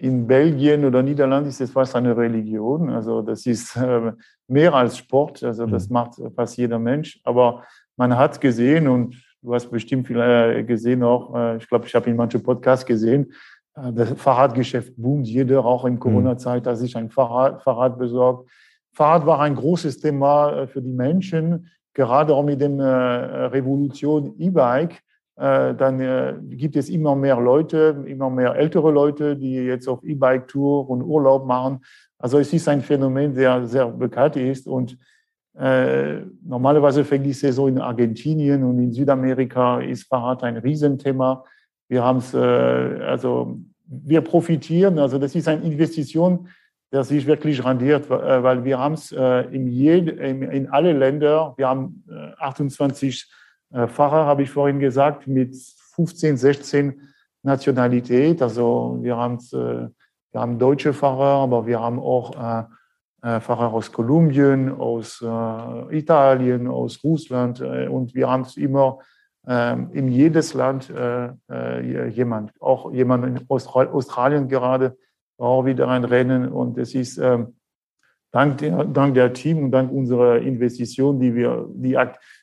in Belgien oder Niederlanden ist es fast eine Religion. Also das ist äh, mehr als Sport. Also das mhm. macht fast jeder Mensch. Aber man hat gesehen und du hast bestimmt viel äh, gesehen auch. Äh, ich glaube, ich habe in manchen Podcasts gesehen. Äh, das Fahrradgeschäft boomt. Jeder auch in mhm. Corona-Zeit hat sich ein Fahrrad, Fahrrad besorgt. Fahrrad war ein großes Thema für die Menschen, gerade auch mit dem Revolution E-Bike dann äh, gibt es immer mehr Leute, immer mehr ältere Leute, die jetzt auf E-Bike-Tour und Urlaub machen. Also es ist ein Phänomen, der sehr bekannt ist und äh, normalerweise fängt die Saison in Argentinien und in Südamerika ist Fahrrad ein Riesenthema. Wir haben es, äh, also wir profitieren, also das ist eine Investition, der sich wirklich rendiert, äh, weil wir haben es äh, in, in, in alle Länder, wir haben 28 äh, Fahrer, habe ich vorhin gesagt, mit 15, 16 Nationalität. Also wir haben, äh, wir haben deutsche Fahrer, aber wir haben auch äh, Fahrer aus Kolumbien, aus Italien, aus Russland und wir haben immer ähm, in jedes Land jemand, auch jemand in Australien gerade, auch wieder ein Rennen und es ist ähm, dank der, dank der Team und dank unserer Investition, die wir, die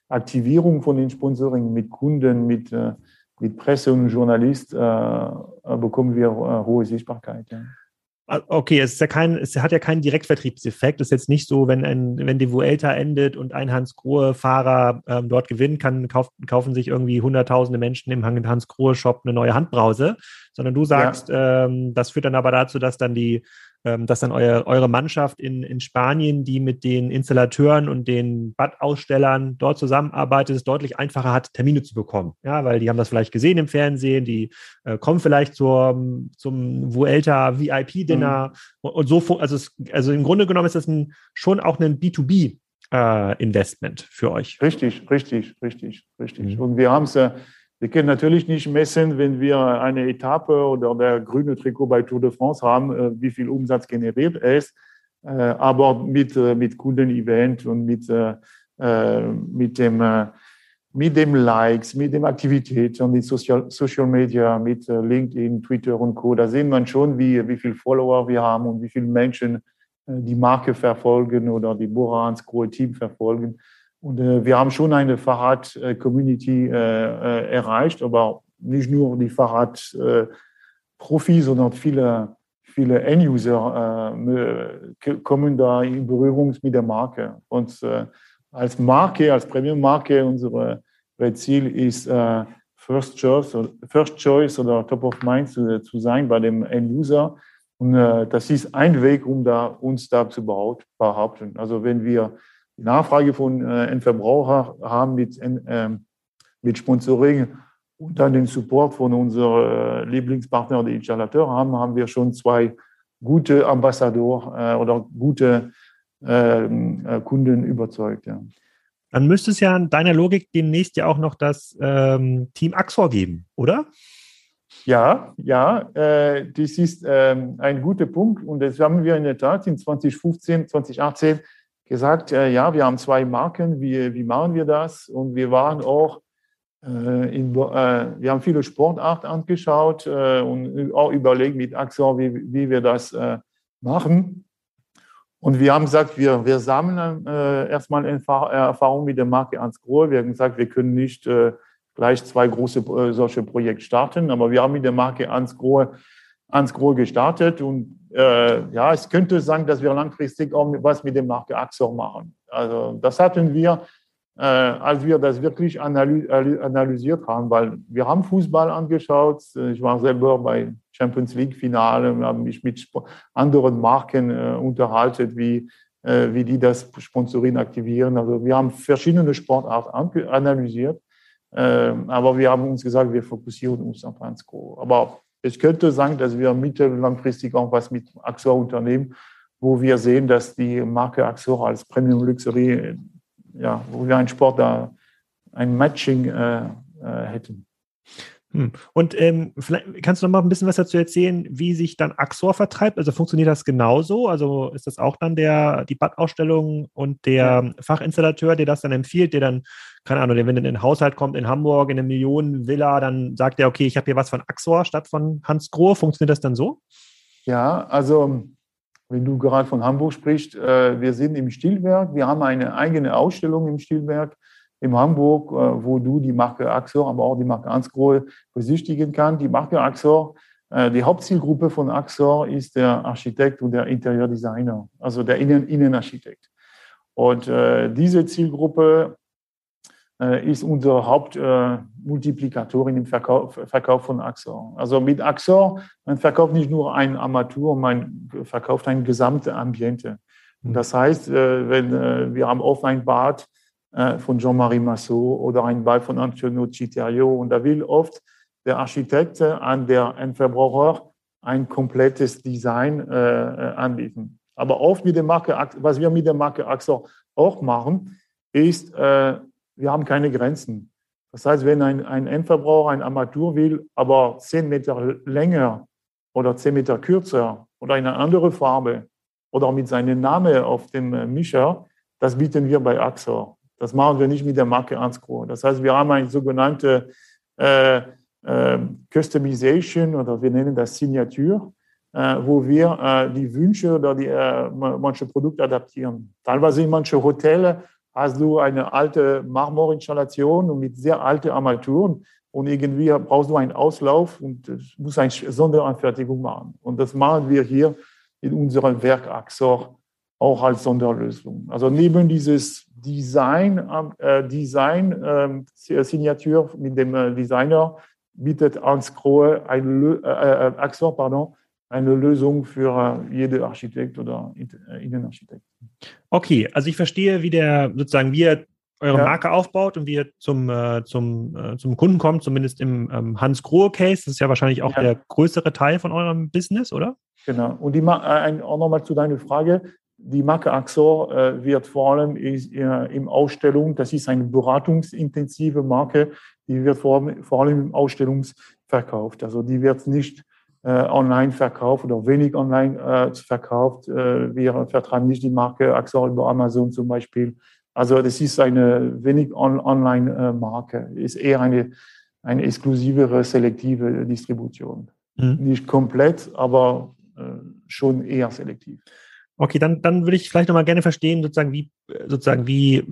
Aktivierung von den Sponsoring mit Kunden, mit, äh, mit Presse und Journalist äh, äh, bekommen wir hohe Sichtbarkeit. Ja. Ah, okay, es, ja kein, es hat ja keinen Direktvertriebseffekt. Es ist jetzt nicht so, wenn, ein, wenn die Vuelta endet und ein Hans-Grohe-Fahrer ähm, dort gewinnen kann, kauf, kaufen sich irgendwie hunderttausende Menschen im Hans-Grohe-Shop eine neue Handbrause, sondern du sagst, ja. ähm, das führt dann aber dazu, dass dann die dass dann euer, eure Mannschaft in, in Spanien, die mit den Installateuren und den Badausstellern dort zusammenarbeitet, es deutlich einfacher hat, Termine zu bekommen. Ja, weil die haben das vielleicht gesehen im Fernsehen, die äh, kommen vielleicht zur, zum Vuelta VIP-Dinner mhm. und, und, so. Also, es, also im Grunde genommen ist das ein, schon auch ein B2B. Äh, Investment für euch. Richtig, richtig, richtig, richtig. Mhm. Und wir haben es äh, wir können natürlich nicht messen, wenn wir eine Etappe oder der grüne Trikot bei Tour de France haben, äh, wie viel Umsatz generiert ist. Äh, aber mit, äh, mit Kundenevent und mit, mit dem, mit dem Likes, mit dem Aktivität und mit Social, Social Media, mit LinkedIn, Twitter und Co. Da sehen man schon, wie, wie viele Follower wir haben und wie viele Menschen die Marke verfolgen oder die Borans Grohe Team verfolgen. Und äh, wir haben schon eine Fahrrad-Community äh, äh, erreicht, aber nicht nur die Fahrrad-Profis, sondern viele, viele End-User äh, kommen da in Berührung mit der Marke. Und äh, als Marke, als Premium-Marke, unser Ziel ist, äh, First Choice, First Choice oder Top of Mind zu, zu sein bei dem End-User. Und das ist ein Weg, um da, uns da zu behaupten. Also wenn wir die Nachfrage von äh, Endverbraucher haben mit, äh, mit Sponsoring und dann den Support von unserem äh, Lieblingspartner, die Installateur haben, haben wir schon zwei gute Ambassador äh, oder gute ähm, äh, Kunden überzeugt. Ja. Dann müsste es ja in deiner Logik demnächst ja auch noch das ähm, Team Axor geben, oder? Ja, ja, äh, das ist ähm, ein guter Punkt und das haben wir in der Tat in 2015, 2018 gesagt, äh, ja, wir haben zwei Marken, wie, wie machen wir das? Und wir waren auch äh, in, äh, wir haben viele Sportarten angeschaut äh, und auch überlegt mit Axel, wie, wie wir das äh, machen. Und wir haben gesagt, wir, wir sammeln äh, erstmal Erfahrung mit der Marke Ansgrohe. Wir haben gesagt, wir können nicht gleich zwei große solche Projekte starten, aber wir haben mit der Marke Ansgrohe Ansgrohe gestartet und äh, ja, es könnte sein, dass wir langfristig auch was mit dem Marke Axor machen. Also das hatten wir, äh, als wir das wirklich analysiert haben, weil wir haben Fußball angeschaut. Ich war selber bei Champions League Finale habe mich mit anderen Marken äh, unterhalten, wie, äh, wie die das Sponsoring aktivieren. Also wir haben verschiedene Sportarten analysiert. Äh, aber wir haben uns gesagt, wir fokussieren uns auf Ansco. Aber es könnte sein, dass wir mittel- und langfristig auch was mit AXA unternehmen. wo wir sehen, dass die Marke Axor als Premium Luxury, ja, wo wir einen Sport da, ein Matching äh, äh, hätten. Hm. Und ähm, vielleicht kannst du noch mal ein bisschen was dazu erzählen, wie sich dann Axor vertreibt? Also funktioniert das genauso? Also ist das auch dann der die Badausstellung und der. Fachinstallateur, der das dann empfiehlt, der dann keine Ahnung, wenn er in den Haushalt kommt in Hamburg in eine Millionenvilla, dann sagt er, okay, ich habe hier was von Axor statt von Hans Grohe. Funktioniert das dann so? Ja, also wenn du gerade von Hamburg sprichst, äh, wir sind im Stilwerk, wir haben eine eigene Ausstellung im Stilwerk in Hamburg, äh, wo du die Marke Axor, aber auch die Marke Ansgrohe besichtigen kannst. Die Marke Axor, äh, die Hauptzielgruppe von Axor ist der Architekt und der Interiordesigner, also der Innen Innenarchitekt. Und diese Zielgruppe ist unser Hauptmultiplikator im Verkauf, Verkauf von Axor. Also mit Axor, man verkauft nicht nur ein Armatur, man verkauft ein gesamtes Ambiente. Und das heißt, wenn wir haben oft ein Bad äh, von Jean-Marie Massot oder ein Bad von Antonio Citerio. Und da will oft der Architekt an der Endverbraucher ein komplettes Design äh, anbieten. Aber oft mit der Marke, was wir mit der Marke Axor auch machen, ist, äh, wir haben keine Grenzen. Das heißt, wenn ein, ein Endverbraucher ein Armatur will, aber zehn Meter länger oder zehn Meter kürzer oder eine andere Farbe oder mit seinem Namen auf dem Mischer, das bieten wir bei Axor. Das machen wir nicht mit der Marke Ansco. Das heißt, wir haben eine sogenannte äh, äh, Customization oder wir nennen das Signatur, äh, wo wir äh, die Wünsche oder die, äh, manche Produkte adaptieren. Teilweise in manchen Hotels hast du eine alte Marmorinstallation mit sehr alten Armaturen und irgendwie brauchst du einen Auslauf und musst eine Sonderanfertigung machen. Und das machen wir hier in unserem Werk Axor auch als Sonderlösung. Also neben dieses Design, äh, Design äh, Signatur mit dem äh, Designer bietet Hans Krohe eine, äh, äh, Axor, pardon, eine Lösung für äh, jede Architekt oder Innenarchitekt. Okay, also ich verstehe, wie der sozusagen wie eure ja. Marke aufbaut und wie ihr zum, zum, zum Kunden kommt, zumindest im ähm, Hans Grohe Case. Das ist ja wahrscheinlich auch ja. der größere Teil von eurem Business, oder? Genau. Und die, äh, auch nochmal zu deiner Frage die Marke Axor äh, wird vor allem äh, im Ausstellung, das ist eine beratungsintensive Marke, die wird vor, allem im Ausstellungs verkauft. Also die wird nicht äh, online verkauft oder wenig online verkauft. Wir vertreiben nicht die Marke Axor über Amazon zum Beispiel. Also das ist eine wenig on, Online-Marke, ist eher eine, eine exklusivere, selektive Distribution. Mhm. Nicht komplett, aber schon eher selektiv. Okay, dann, dann würde ich vielleicht nochmal gerne verstehen, sozusagen, wie, sozusagen, wie,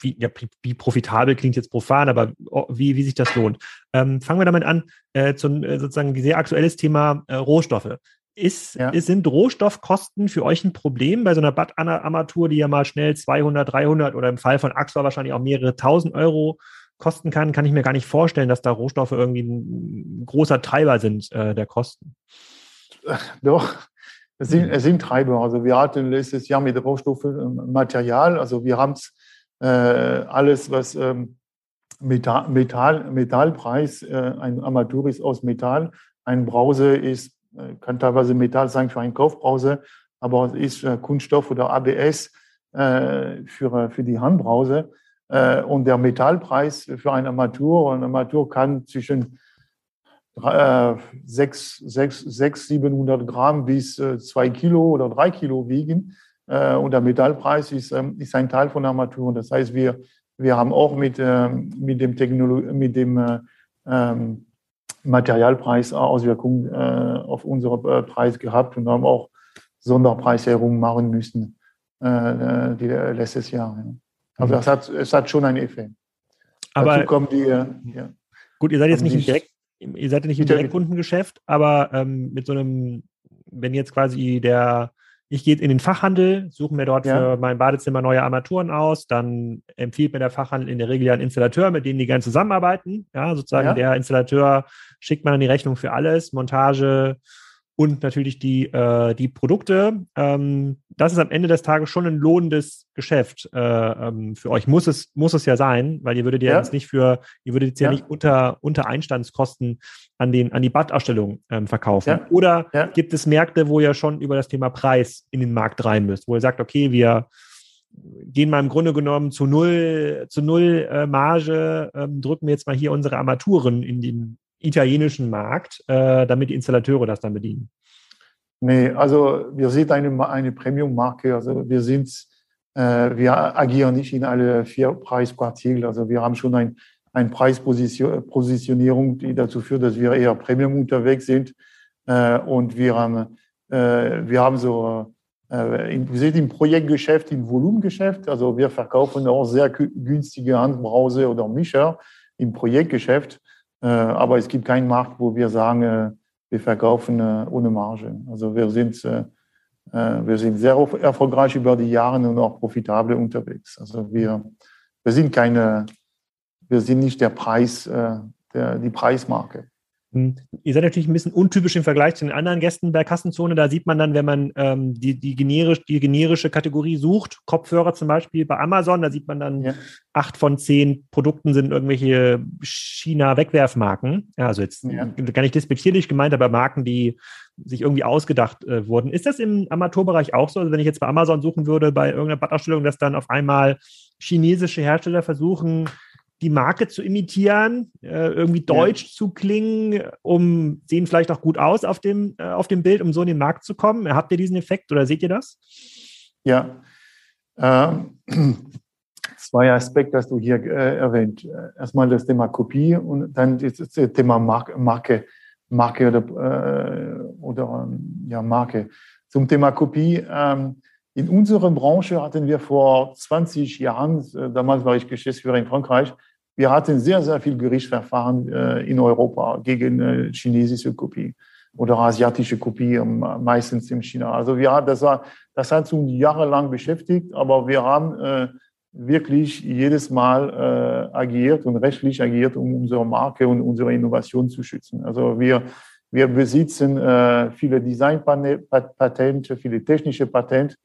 wie, ja, wie profitabel klingt jetzt profan, aber wie, wie sich das lohnt. Ähm, fangen wir damit an, äh, zum äh, sozusagen sehr aktuelles Thema äh, Rohstoffe. Ist, ja. ist, sind Rohstoffkosten für euch ein Problem bei so einer Bad-Armatur, die ja mal schnell 200, 300 oder im Fall von Axor wahrscheinlich auch mehrere tausend Euro kosten kann, kann ich mir gar nicht vorstellen, dass da Rohstoffe irgendwie ein großer Treiber sind äh, der Kosten. Doch, es sind, es sind Treiber. Also wir hatten letztes Jahr mit Rohstoffen ähm, Material. Also wir haben äh, alles, was ähm, Metall, Metall, Metallpreis, äh, ein Armatur ist aus Metall, ein Brause ist, äh, kann teilweise Metall sein für eine Kaufbrause, aber es ist äh, Kunststoff oder ABS äh, für, für die Handbrause. Äh, und der Metallpreis für eine Armatur, eine Armatur kann zwischen 6, 6, 6, 700 Gramm bis 2 äh, Kilo oder 3 Kilo wiegen. Äh, und der Metallpreis ist, ähm, ist ein Teil von Armaturen. Das heißt, wir, wir haben auch mit, ähm, mit dem, Technologie, mit dem äh, ähm, Materialpreis Auswirkungen auf unseren Preis gehabt und haben auch Sonderpreiserhöhungen machen müssen die, letztes Jahr. Also es hat, es hat schon einen Effekt. Aber Dazu kommen die, ja. Gut, ihr seid jetzt nicht direkt ihr seid ja nicht im Direktkundengeschäft, aber ähm, mit so einem, wenn jetzt quasi der, ich gehe in den Fachhandel, suche mir dort ja. für mein Badezimmer neue Armaturen aus, dann empfiehlt mir der Fachhandel in der Regel ja einen Installateur, mit dem die gerne zusammenarbeiten. Ja, sozusagen ja. der Installateur schickt mir dann die Rechnung für alles, Montage, und natürlich die, äh, die Produkte. Ähm, das ist am Ende des Tages schon ein lohnendes Geschäft äh, ähm, für euch. Muss es, muss es ja sein, weil ihr würdet ja, ja. jetzt nicht für, ihr würdet jetzt ja, ja nicht unter, unter Einstandskosten an, den, an die Badausstellung ähm, verkaufen. Ja. Oder gibt es Märkte, wo ihr schon über das Thema Preis in den Markt rein müsst, wo ihr sagt, okay, wir gehen mal im Grunde genommen zu null, zu null äh, Marge, ähm, drücken wir jetzt mal hier unsere Armaturen in den italienischen Markt, äh, damit die Installateure das dann bedienen? Nee, also wir sind eine, eine Premium-Marke. Also wir sind, äh, wir agieren nicht in alle vier Preisquartilen. Also wir haben schon ein, eine Preispositionierung, die dazu führt, dass wir eher Premium unterwegs sind. Äh, und wir haben, äh, wir haben so, äh, wir sind im Projektgeschäft, im Volumengeschäft. Also wir verkaufen auch sehr günstige Handbrause oder Mischer im Projektgeschäft. Äh, aber es gibt keinen Markt, wo wir sagen, äh, wir verkaufen äh, ohne Marge. Also wir sind, wir sind sehr erfolgreich über die Jahre und auch profitabel unterwegs. Also wir, wir sind keine, wir sind nicht der Preis, der, die Preismarke. Hm. Ihr seid natürlich ein bisschen untypisch im Vergleich zu den anderen Gästen bei Kassenzone. Da sieht man dann, wenn man ähm, die, die, generisch, die generische Kategorie sucht, Kopfhörer zum Beispiel bei Amazon, da sieht man dann, ja. acht von zehn Produkten sind irgendwelche China-Wegwerfmarken. Ja, also jetzt ja. gar nicht despektierlich gemeint, aber Marken, die sich irgendwie ausgedacht äh, wurden. Ist das im Amateurbereich auch so? Also wenn ich jetzt bei Amazon suchen würde, bei irgendeiner Badausstellung, dass dann auf einmal chinesische Hersteller versuchen, die Marke zu imitieren, äh, irgendwie deutsch ja. zu klingen, um sehen vielleicht auch gut aus auf dem, äh, auf dem Bild, um so in den Markt zu kommen. Habt ihr diesen Effekt oder seht ihr das? Ja. Ähm, zwei Aspekte hast du hier äh, erwähnt. Erstmal das Thema Kopie und dann das, das Thema Marke, Marke, Marke oder, äh, oder ähm, ja, Marke. Zum Thema Kopie. Ähm, in unserer Branche hatten wir vor 20 Jahren, äh, damals war ich Geschäftsführer in Frankreich, wir hatten sehr, sehr viel Gerichtsverfahren äh, in Europa gegen äh, chinesische Kopie oder asiatische Kopie, ähm, meistens in China. Also wir, das, war, das hat uns jahrelang beschäftigt, aber wir haben wirklich jedes Mal agiert und rechtlich agiert, um unsere Marke und unsere Innovation zu schützen. Also wir, wir besitzen viele Designpatente, viele technische Patente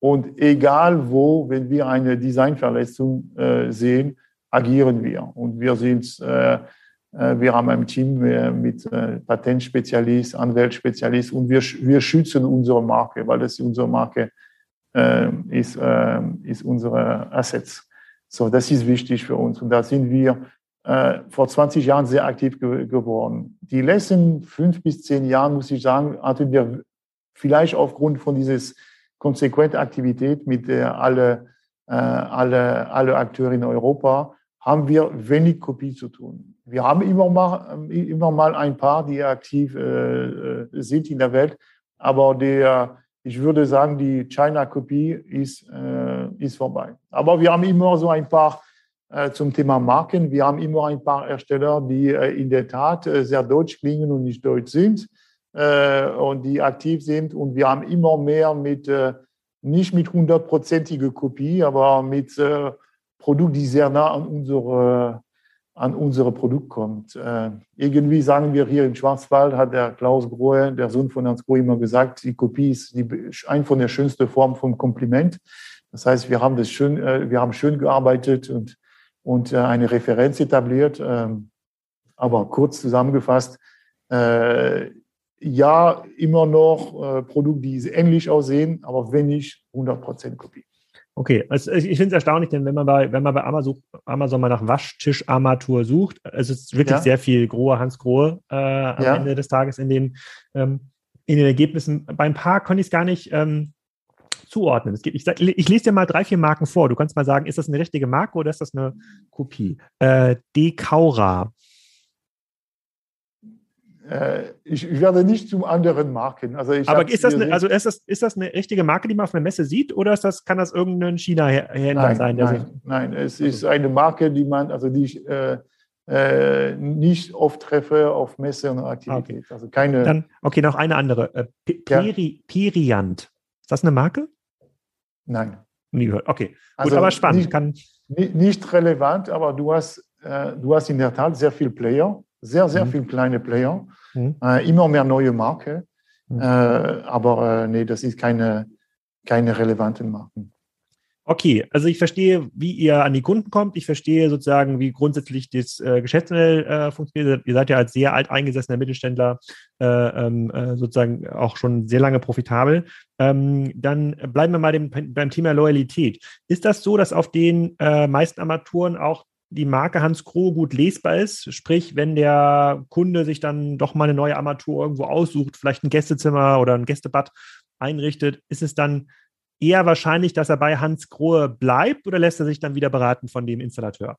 und egal wo, wenn wir eine Designverletzung äh, sehen, agieren wir. Und wir sind, äh, äh, wir haben ein Team mit äh, Patentspezialist, Anwaltsspezialist und wir, wir schützen unsere Marke, weil das unsere Marke äh, ist, äh, ist unsere Assets. So, das ist wichtig für uns. Und da sind wir äh, vor 20 Jahren sehr aktiv ge geworden. Die letzten fünf bis zehn Jahren, muss ich sagen, hatten wir vielleicht aufgrund von dieses konsequente Aktivität mit der alle, äh, alle, alle Akteure in Europa haben wir wenig Kopie zu tun. Wir haben immer mal, immer mal ein paar, die aktiv äh, äh, sind in der Welt, aber der, ich würde sagen, die China-Kopie ist, äh, ist vorbei. Aber wir haben immer so ein paar äh, zum Thema Marken. Wir haben immer ein paar Ersteller, die äh, in der Tat äh, sehr deutsch klingen und nicht deutsch sind und die aktiv sind. Und wir haben immer mehr mit, nicht mit hundertprozentiger Kopie, aber mit Produkt, die sehr nah an unsere, an unsere Produkt kommt. Äh, irgendwie sagen wir hier im Schwarzwald, hat der Klaus Grohe, der Sohn von Hans Grohe, immer gesagt, die Kopie ist die, ein von der schönsten Formen vom Kompliment. Das heißt, wir haben das schön, äh, wir haben schön gearbeitet und, und äh, eine Referenz etabliert. Ähm, aber kurz zusammengefasst, äh, ja, immer noch äh, Produkte, die ähnlich aussehen, aber wenig 100% Kopie. Okay, also ich finde es erstaunlich, denn wenn man bei, wenn man bei Amazon, Amazon mal nach Waschtischarmatur sucht, es ist wirklich ja. sehr viel Grohe, Hans Grohe äh, am ja. Ende des Tages in den, ähm, in den Ergebnissen. Bei ein paar konnte ich es gar nicht ähm, zuordnen. Gibt, ich, ich, lese dir mal drei, vier Marken vor. Du kannst mal sagen, ist das eine richtige Marke oder ist das eine Kopie? Äh, Decaura, ich werde nicht zum anderen Marken. Also Aber ist das, eine, also ist, das, ist das eine richtige Marke, die man auf einer Messe sieht, oder ist das, kann das irgendein China-Händler sein? nein, nein, es ist eine Marke, die man, also die ich äh, äh, nicht oft treffe auf Messe und Aktivität. Okay. Also keine. Dann, okay, noch eine andere. Äh, Peri, ja. Periant. Ist das eine Marke? Nein. Nie gehört. Okay, also gut, aber spannend. Nicht, kann, nicht relevant, aber du hast, äh, du hast in der Tat sehr viel Player sehr, sehr mhm. viele kleine Player, mhm. äh, immer mehr neue Marken. Mhm. Äh, aber äh, nee, das ist keine, keine relevanten Marken. Okay, also ich verstehe, wie ihr an die Kunden kommt. Ich verstehe sozusagen, wie grundsätzlich das äh, Geschäftsmodell äh, funktioniert. Ihr seid ja als sehr alteingesessener Mittelständler äh, ähm, äh, sozusagen auch schon sehr lange profitabel. Ähm, dann bleiben wir mal dem, beim Thema Loyalität. Ist das so, dass auf den äh, meisten Armaturen auch die Marke Hans Kroh gut lesbar ist? Sprich, wenn der Kunde sich dann doch mal eine neue Armatur irgendwo aussucht, vielleicht ein Gästezimmer oder ein Gästebad einrichtet, ist es dann eher wahrscheinlich, dass er bei Hans Grohe bleibt oder lässt er sich dann wieder beraten von dem Installateur?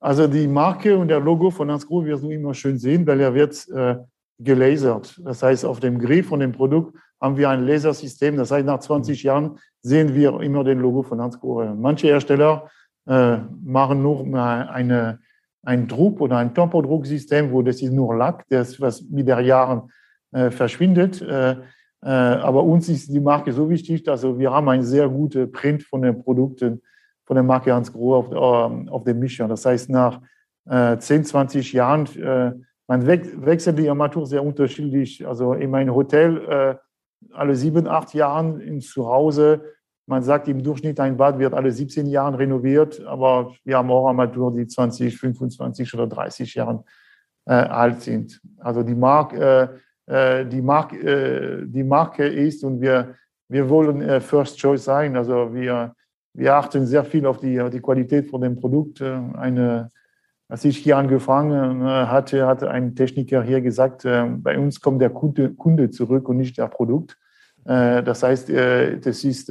Also die Marke und der Logo von Hans Grohe wirst du immer schön sehen, weil er wird äh, gelasert. Das heißt, auf dem Griff von dem Produkt haben wir ein Lasersystem. Das heißt, nach 20 mhm. Jahren sehen wir immer den Logo von Hans Grohe. Manche Hersteller äh, machen nur eine, ein Druck oder ein Tempodrucksystem, wo das ist nur Lack, das was mit der Jahren äh, verschwindet. Äh, äh, aber uns ist die Marke so wichtig, dass wir haben einen sehr guten Print von den Produkten von der Marke Hans Grohe auf, ähm, auf dem Mischer. Das heißt, nach 10, äh, 20 Jahren, äh, man wechselt die Armatur sehr unterschiedlich. Also in meinem Hotel alle sieben, acht Jahren in Zuhause. Man sagt im Durchschnitt, ein Bad wird alle 17 Jahre renoviert, aber wir haben auch Armaturen, die 20, 25 oder 30 Jahre alt sind. Also die Marke äh, die, Mark, äh, die Marke ist und wir, wir wollen äh, First Choice sein. Also wir, wir achten sehr viel auf die, auf die Qualität von dem Produkt. Eine, als ich hier angefangen hatte, hatte ein Techniker hier gesagt, bei uns kommt der Kunde, Kunde zurück und nicht der Produkt. Das heißt, das ist,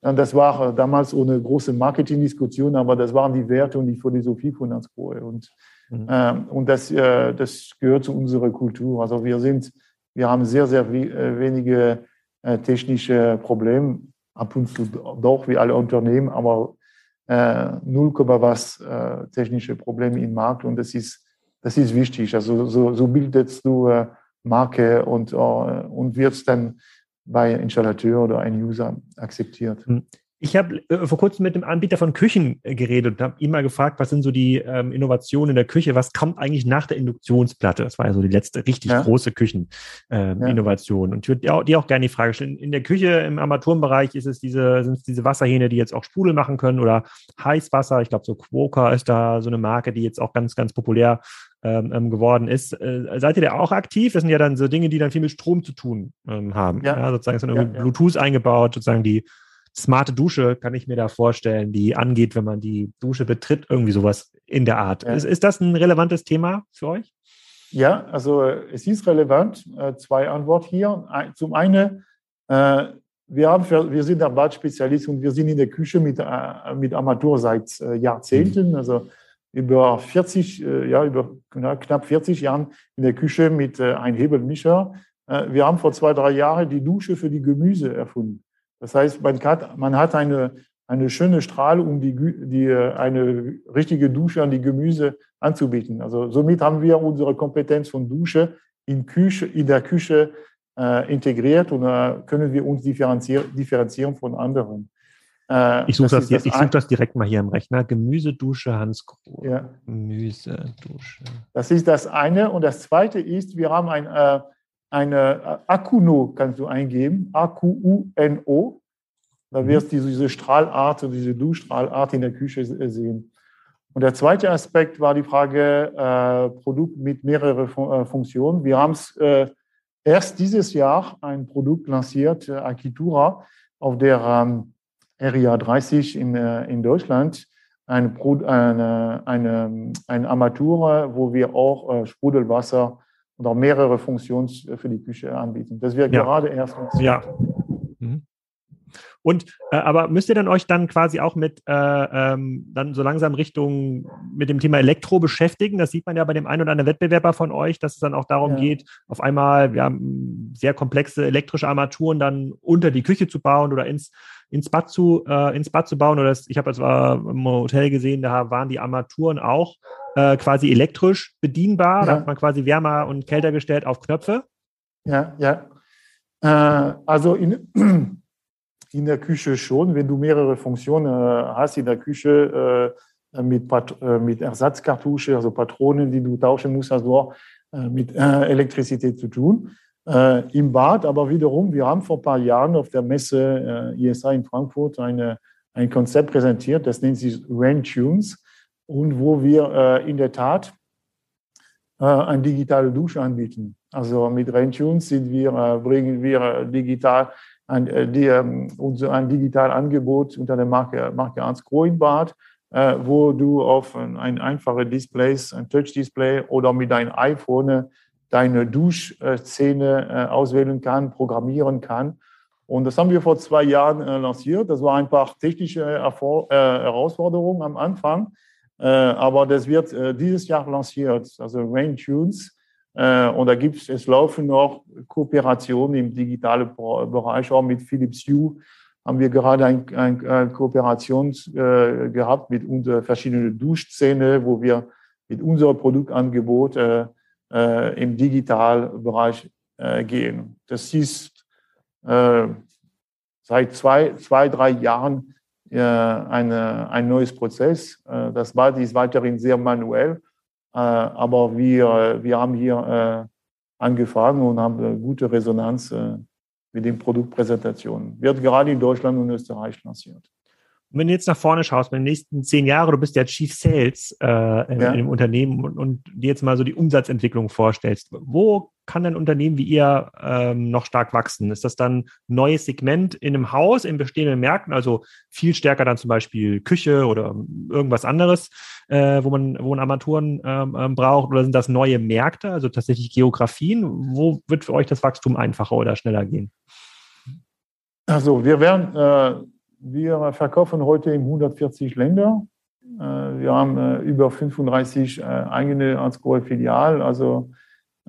das war damals ohne große Marketingdiskussion, aber das waren die Werte und die Philosophie von Ansgrohe. Und, mhm. und das, das gehört zu unserer Kultur. Also wir sind, wir haben sehr, sehr äh, wenige äh, technische Probleme, ab und zu doch wie alle Unternehmen, aber äh, 0, was äh, technische Probleme im Markt und das ist, das ist wichtig. Also so, so bildest du äh, Marke und, äh, und wirst dann bei Installateur oder ein User akzeptiert. Hm. Ich habe äh, vor kurzem mit einem Anbieter von Küchen äh, geredet und habe ihn mal gefragt, was sind so die ähm, Innovationen in der Küche, was kommt eigentlich nach der Induktionsplatte? Das war ja so die letzte richtig ja. große Kücheninnovation. Ähm, ja. Und ich würde dir auch, dir auch gerne die Frage stellen, in der Küche im Armaturenbereich ist es diese, sind es diese Wasserhähne, die jetzt auch Sprudel machen können oder Heißwasser. Ich glaube, so Quoker ist da so eine Marke, die jetzt auch ganz, ganz populär ähm, ähm geworden ist. Äh, seid ihr da auch aktiv? Das sind ja dann so Dinge, die dann viel mit Strom zu tun ähm, haben. Ja. ja sozusagen ist dann irgendwie Bluetooth eingebaut, sozusagen die smarte Dusche kann ich mir da vorstellen, die angeht, wenn man die Dusche betritt, irgendwie sowas in der Art. Ja. Ist, ist das ein relevantes Thema für euch? Ja, also es ist relevant. Äh, zwei Antworten hier. Zum einen, äh, wir, haben wir sind der Badspezialist und wir sind in der Küche mit, äh, mit Amateur seit Jahrzehnten, mhm. also über 40, ja, über knapp 40 Jahren in der Küche mit einem Hebelmischer. Wir haben vor zwei, drei Jahren die Dusche für die Gemüse erfunden. Das heißt, man hat, man hat eine, eine schöne Strahl, um die, die, eine richtige Dusche an die Gemüse anzubieten. Also somit haben wir unsere Kompetenz von Dusche in, Küche, in der Küche äh, integriert und äh, können wir uns differenzieren, differenzieren von anderen. Äh, ich suche das, das, such das, direkt mal hier im Rechner. Gemüsedusche Hans Kroh. Ja. Gemüsedusche. Das ist das eine. Und das zweite ist, wir haben ein äh, eine äh, Akuno kannst du eingeben, A-Q-U-N-O. Da mhm. wirst du diese Strahlart, diese Duschstrahlart in der Küche sehen. Und der zweite Aspekt war die Frage äh, Produkt mit mehreren Fun äh, Funktionen. Wir haben äh, erst dieses Jahr ein Produkt lanciert, äh, Akitura, auf der ähm, RIA 30 in, äh, in Deutschland. Eine, eine, eine, eine Armatur, wo wir auch äh, Sprudelwasser und auch mehrere Funktionen für die Küche anbieten. Das wäre ja. gerade erst. Ja. Mhm. Und äh, aber müsst ihr dann euch dann quasi auch mit äh, ähm, dann so langsam Richtung mit dem Thema Elektro beschäftigen? Das sieht man ja bei dem einen oder anderen Wettbewerber von euch, dass es dann auch darum ja. geht, auf einmal ja, sehr komplexe elektrische Armaturen dann unter die Küche zu bauen oder ins ins Bad zu, äh, ins Bad zu bauen. Oder das, ich habe jetzt äh, im Hotel gesehen, da waren die Armaturen auch äh, quasi elektrisch bedienbar. Ja. Da hat man quasi wärmer und kälter gestellt auf Knöpfe. Ja, ja. Äh, also in, in der Küche schon, wenn du mehrere Funktionen äh, hast in der Küche äh, mit, Pat mit Ersatzkartusche, also Patronen, die du tauschen musst, also auch mit Elektrizität zu tun. Äh, im Bad. Aber wiederum, wir haben vor ein paar Jahren auf der Messe äh, ISA in Frankfurt eine, ein Konzept präsentiert, das nennt sich Rain Tunes und wo wir äh, in der Tat äh, eine digitale Dusche anbieten. Also mit Rain Tunes sind wir, äh, bringen wir digital ein, äh, die, ähm, unser, ein digitales Angebot unter der Marke, Marke Ernst Bad, äh, wo du auf ein, ein einfaches Display, ein Touch-Display oder mit deinem iPhone deine Duschszene äh, auswählen kann, programmieren kann. Und das haben wir vor zwei Jahren äh, lanciert. Das war ein paar technische Erfor äh, Herausforderungen am Anfang, äh, aber das wird äh, dieses Jahr lanciert, also Rain Tunes. Äh, und da gibt es, es laufen noch Kooperationen im digitalen Bereich, auch mit Philips Hue haben wir gerade eine ein, ein Kooperation äh, gehabt mit unseren verschiedenen Duschszene, wo wir mit unserem Produktangebot äh, im Digitalbereich äh, gehen. Das ist äh, seit zwei, zwei, drei Jahren äh, eine, ein neues Prozess. Äh, das Bad ist weiterhin sehr manuell, äh, aber wir, wir haben hier angefangen und haben gute Resonanz mit den Produktpräsentationen. Wird gerade in Deutschland und Österreich lanciert. Wenn du jetzt nach vorne schaust, in den nächsten zehn Jahren, du bist ja Chief Sales äh, in, ja. in, dem Unternehmen und, und dir jetzt mal so die Umsatzentwicklung vorstellst, wo kann ein Unternehmen wie ihr ähm, noch stark wachsen? Ist das dann ein neues Segment in einem Haus, in bestehenden Märkten, also viel stärker dann zum Beispiel Küche oder irgendwas anderes, äh, wo, man, wo man Armaturen ähm, ähm, braucht? Oder sind das neue Märkte, also tatsächlich Geografien? Wo wird für euch das Wachstum einfacher oder schneller gehen? Also wir werden äh wir verkaufen heute in 140 Länder. Äh, wir haben äh, über 35 äh, eigene Anscore-Filialen. Also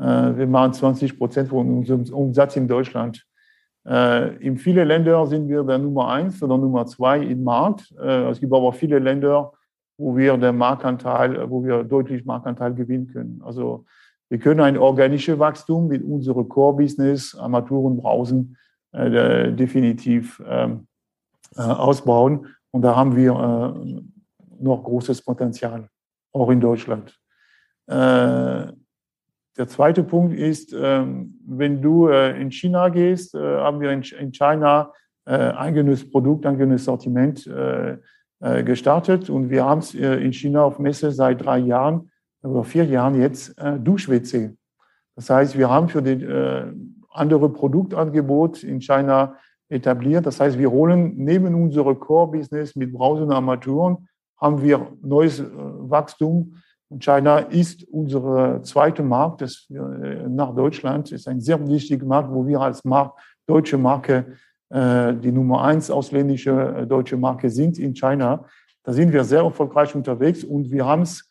wir machen 20 Prozent von unserem Umsatz in Deutschland. In vielen Ländern sind wir der Nummer eins oder Nummer zwei im Markt. Es gibt aber viele Länder, wo wir den Marktanteil, wo wir deutlich Marktanteil gewinnen können. Also wir können ein organisches Wachstum mit unserem Core-Business, Armaturen, Brausen, definitiv ähm, äh, ausbauen. Und da haben wir äh, noch großes Potenzial, auch in Deutschland. Äh, der zweite Punkt ist, ähm, wenn du in China gehst, haben wir in China eigenes Produkt, eigenes Sortiment gestartet und wir haben es in China auf Messe seit drei Jahren oder vier Jahren jetzt Dusch-WC. Das heißt, wir haben für das andere Produktangebot in China etabliert. Das heißt, wir holen neben unserem Core-Business mit Browser und Armaturen, haben wir neues äh, Wachstum. Und China ist unser zweiter Markt das, äh, nach Deutschland. ist ein sehr wichtiger Markt, wo wir als Markt, deutsche Marke äh, die Nummer eins ausländische deutsche Marke sind in China. Da sind wir sehr erfolgreich unterwegs und wir haben es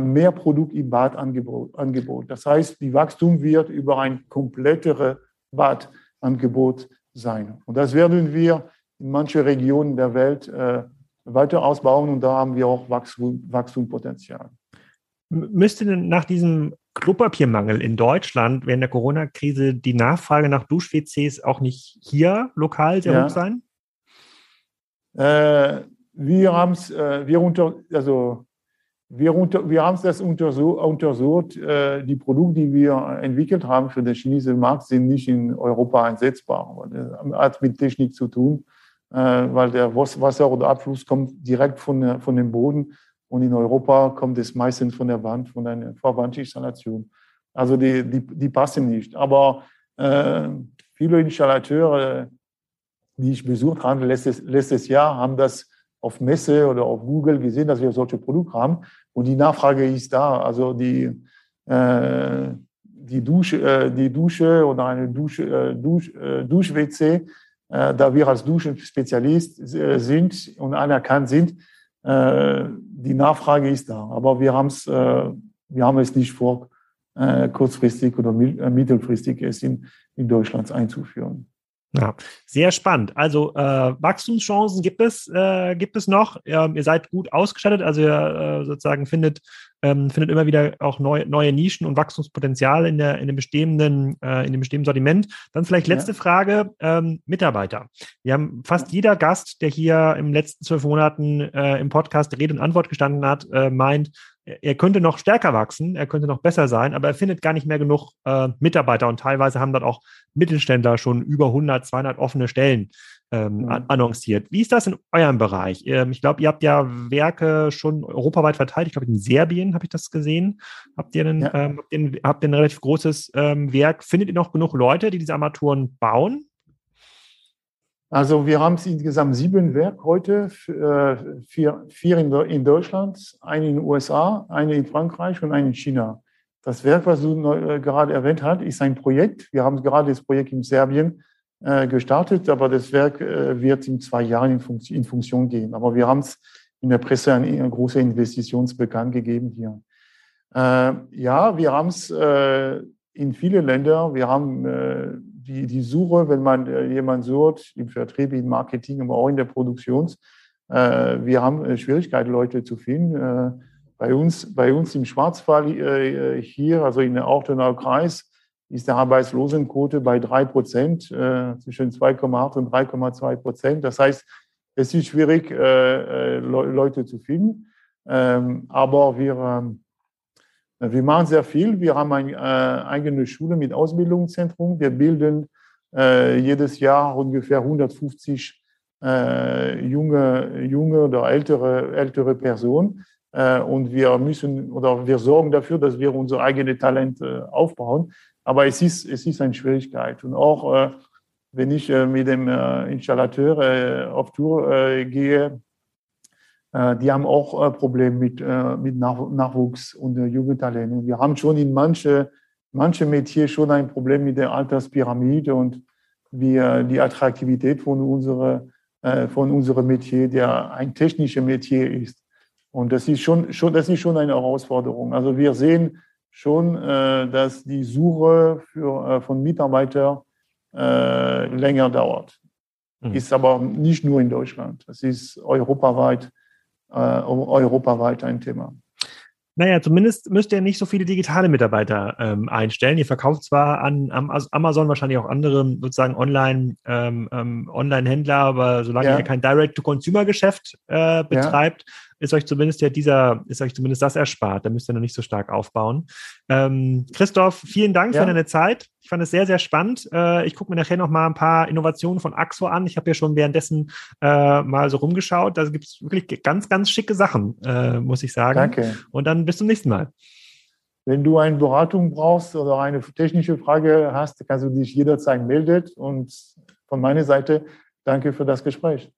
mehr Produkt im Badangebot. Das heißt, die Wachstum wird über ein komplettere Badangebot sein. Und das werden wir in manchen Regionen der Welt äh, weiter ausbauen und da haben wir auch Wachstum, Wachstumspotenzial. Müsste denn nach diesem Klopapiermangel in Deutschland während der Corona-Krise die Nachfrage nach Dusch-WCs auch nicht hier lokal sehr ja. hoch sein? Äh, wir haben es, äh, wir unter, also wir, unter, wir haben das untersucht. Äh, die Produkte, die wir entwickelt haben für den chinesischen Markt, sind nicht in Europa einsetzbar. Das hat mit Technik zu tun, äh, weil der Wasser oder Abfluss kommt direkt von, von dem Boden und in Europa kommt es meistens von der Wand, von einer Verwandtinstallation. Also die, die, die passen nicht. Aber äh, viele Installateure, die ich besucht habe letztes, letztes Jahr, haben das auf Messe oder auf Google gesehen, dass wir solche Produkte haben. Und die Nachfrage ist da. Also die, äh, die, Dusche, äh, die Dusche oder eine Dusche, äh, Dusch, äh, Dusch-WC, äh, da wir als Duschenspezialist äh, sind und anerkannt sind, äh, die Nachfrage ist da. Aber wir, haben's, wir haben es nicht vor, kurzfristig oder mittelfristig es in, in Deutschland einzuführen. Ja, sehr spannend. Also äh, Wachstumschancen gibt es, äh, gibt es noch. Ähm, ihr seid gut ausgestattet, also ihr äh, sozusagen findet ähm, findet immer wieder auch neu, neue Nischen und Wachstumspotenzial in, der, in, dem bestehenden, äh, in dem bestehenden Sortiment. Dann vielleicht letzte ja. Frage, ähm, Mitarbeiter. Wir haben fast jeder Gast, der hier im letzten zwölf Monaten äh, im Podcast Rede und Antwort gestanden hat, äh, meint, er könnte noch stärker wachsen, er könnte noch besser sein, aber er findet gar nicht mehr genug äh, Mitarbeiter und teilweise haben dort auch Mittelständler schon über 100, 200 offene Stellen ähm, mhm. annonciert. Wie ist das in eurem Bereich? Ähm, ich glaube, ihr habt ja Werke schon europaweit verteilt. Ich glaube, in Serbien habe ich das gesehen. Habt ihr, einen, ja. ähm, habt, ihr, habt ihr ein relativ großes ähm, Werk? Findet ihr noch genug Leute, die diese Armaturen bauen? Also wir haben insgesamt sieben Werke heute, äh, vier, vier in, in, Deutschland, eine in den USA, eine in Frankreich und eine in China. Das Werk, was du äh, gerade erwähnt hast, ist ein Projekt. Wir haben gerade das Projekt in Serbien gestartet, aber das Werk wird in zwei Jahren in, Funktion, in Funktion gehen. Aber wir haben es in der Presse eine, große Investition bekannt gegeben hier. ja, wir haben es in viele Länder. Wir haben die, die Suche, wenn man äh, jemanden sucht, im Vertrieb, im Marketing, aber auch in der Produktion. Äh, wir haben äh, Schwierigkeiten, Leute zu finden. bei, uns, bei uns im Schwarzwald hier, also in der Ortenau Kreis, ist der Arbeitslosenquote bei drei Prozent, zwischen 2,8 und 3,2 Prozent. Das heißt, es ist schwierig, Leute zu finden. Ähm, aber wir, ähm, wir machen sehr viel. Wir haben eine äh, eigene Schule mit Ausbildungszentrum. Wir bilden äh, jedes Jahr ungefähr 150 äh, junge, junge oder ältere, ältere Personen. Äh, und wir müssen oder wir sorgen dafür, dass wir unser eigenes Talent äh, aufbauen. Aber es ist, es ist eine Schwierigkeit. Und auch äh, wenn ich mit dem Installateur auf Tour gehe, äh, die haben auch äh, Probleme mit, äh, mit Nachwuchs und Jugendtalent. Und wir haben schon in manche, manche Metier schon ein Problem mit der Alterspyramide und wir, die Attraktivität von unserer, von unserem Metier, der ein technisches Metier ist. Und das ist schon, schon, das ist schon eine Herausforderung. Also wir sehen schon, dass die Suche für, von Mitarbeitern länger dauert. Mhm. Ist aber nicht nur in Deutschland. Es ist europaweit äh, europaweit ein Thema. Naja, zumindest müsst ihr nicht so viele digitale Mitarbeiter ähm, einstellen. Ihr verkauft zwar an, an Amazon wahrscheinlich auch andere sozusagen Online, ähm, ähm, Online-Händler, aber solange ja. ihr kein Direct-to-Consumer-Geschäft äh, betreibt, ist euch zumindest ja dieser, ist euch zumindest das erspart. Da müsst ihr noch nicht so stark aufbauen. Ähm, Christoph, vielen Dank ja. für deine Zeit. Ich fand es sehr, sehr spannend. Äh, ich gucke mir nachher noch mal ein paar Innovationen von Axo an. Ich habe ja schon währenddessen äh, mal so rumgeschaut. Da gibt es wirklich ganz, ganz schicke Sachen, äh, muss ich sagen. Danke. Und dann bis zum nächsten Mal. Wenn du eine Beratung brauchst oder eine technische Frage hast, kannst du dich jederzeit melden. Und von meiner Seite danke für das Gespräch.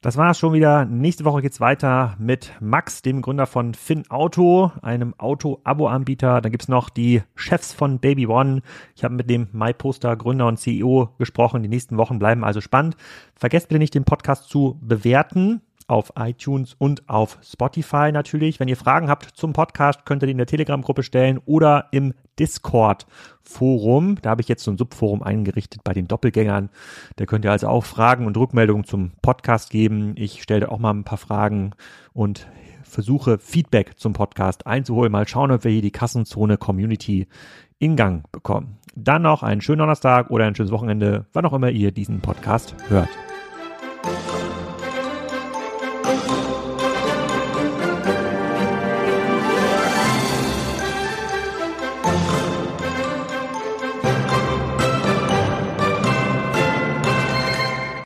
Das war es schon wieder. Nächste Woche geht's weiter mit Max, dem Gründer von Finn Auto, einem Auto-Abo-Anbieter. Dann gibt's noch die Chefs von Baby One. Ich habe mit dem MyPoster Gründer und CEO gesprochen. Die nächsten Wochen bleiben also spannend. Vergesst bitte nicht, den Podcast zu bewerten auf iTunes und auf Spotify natürlich. Wenn ihr Fragen habt zum Podcast, könnt ihr die in der Telegram-Gruppe stellen oder im Discord-Forum. Da habe ich jetzt so ein Subforum eingerichtet bei den Doppelgängern. Da könnt ihr also auch Fragen und Rückmeldungen zum Podcast geben. Ich stelle auch mal ein paar Fragen und versuche Feedback zum Podcast einzuholen. Mal schauen, ob wir hier die Kassenzone Community in Gang bekommen. Dann noch einen schönen Donnerstag oder ein schönes Wochenende, wann auch immer ihr diesen Podcast hört.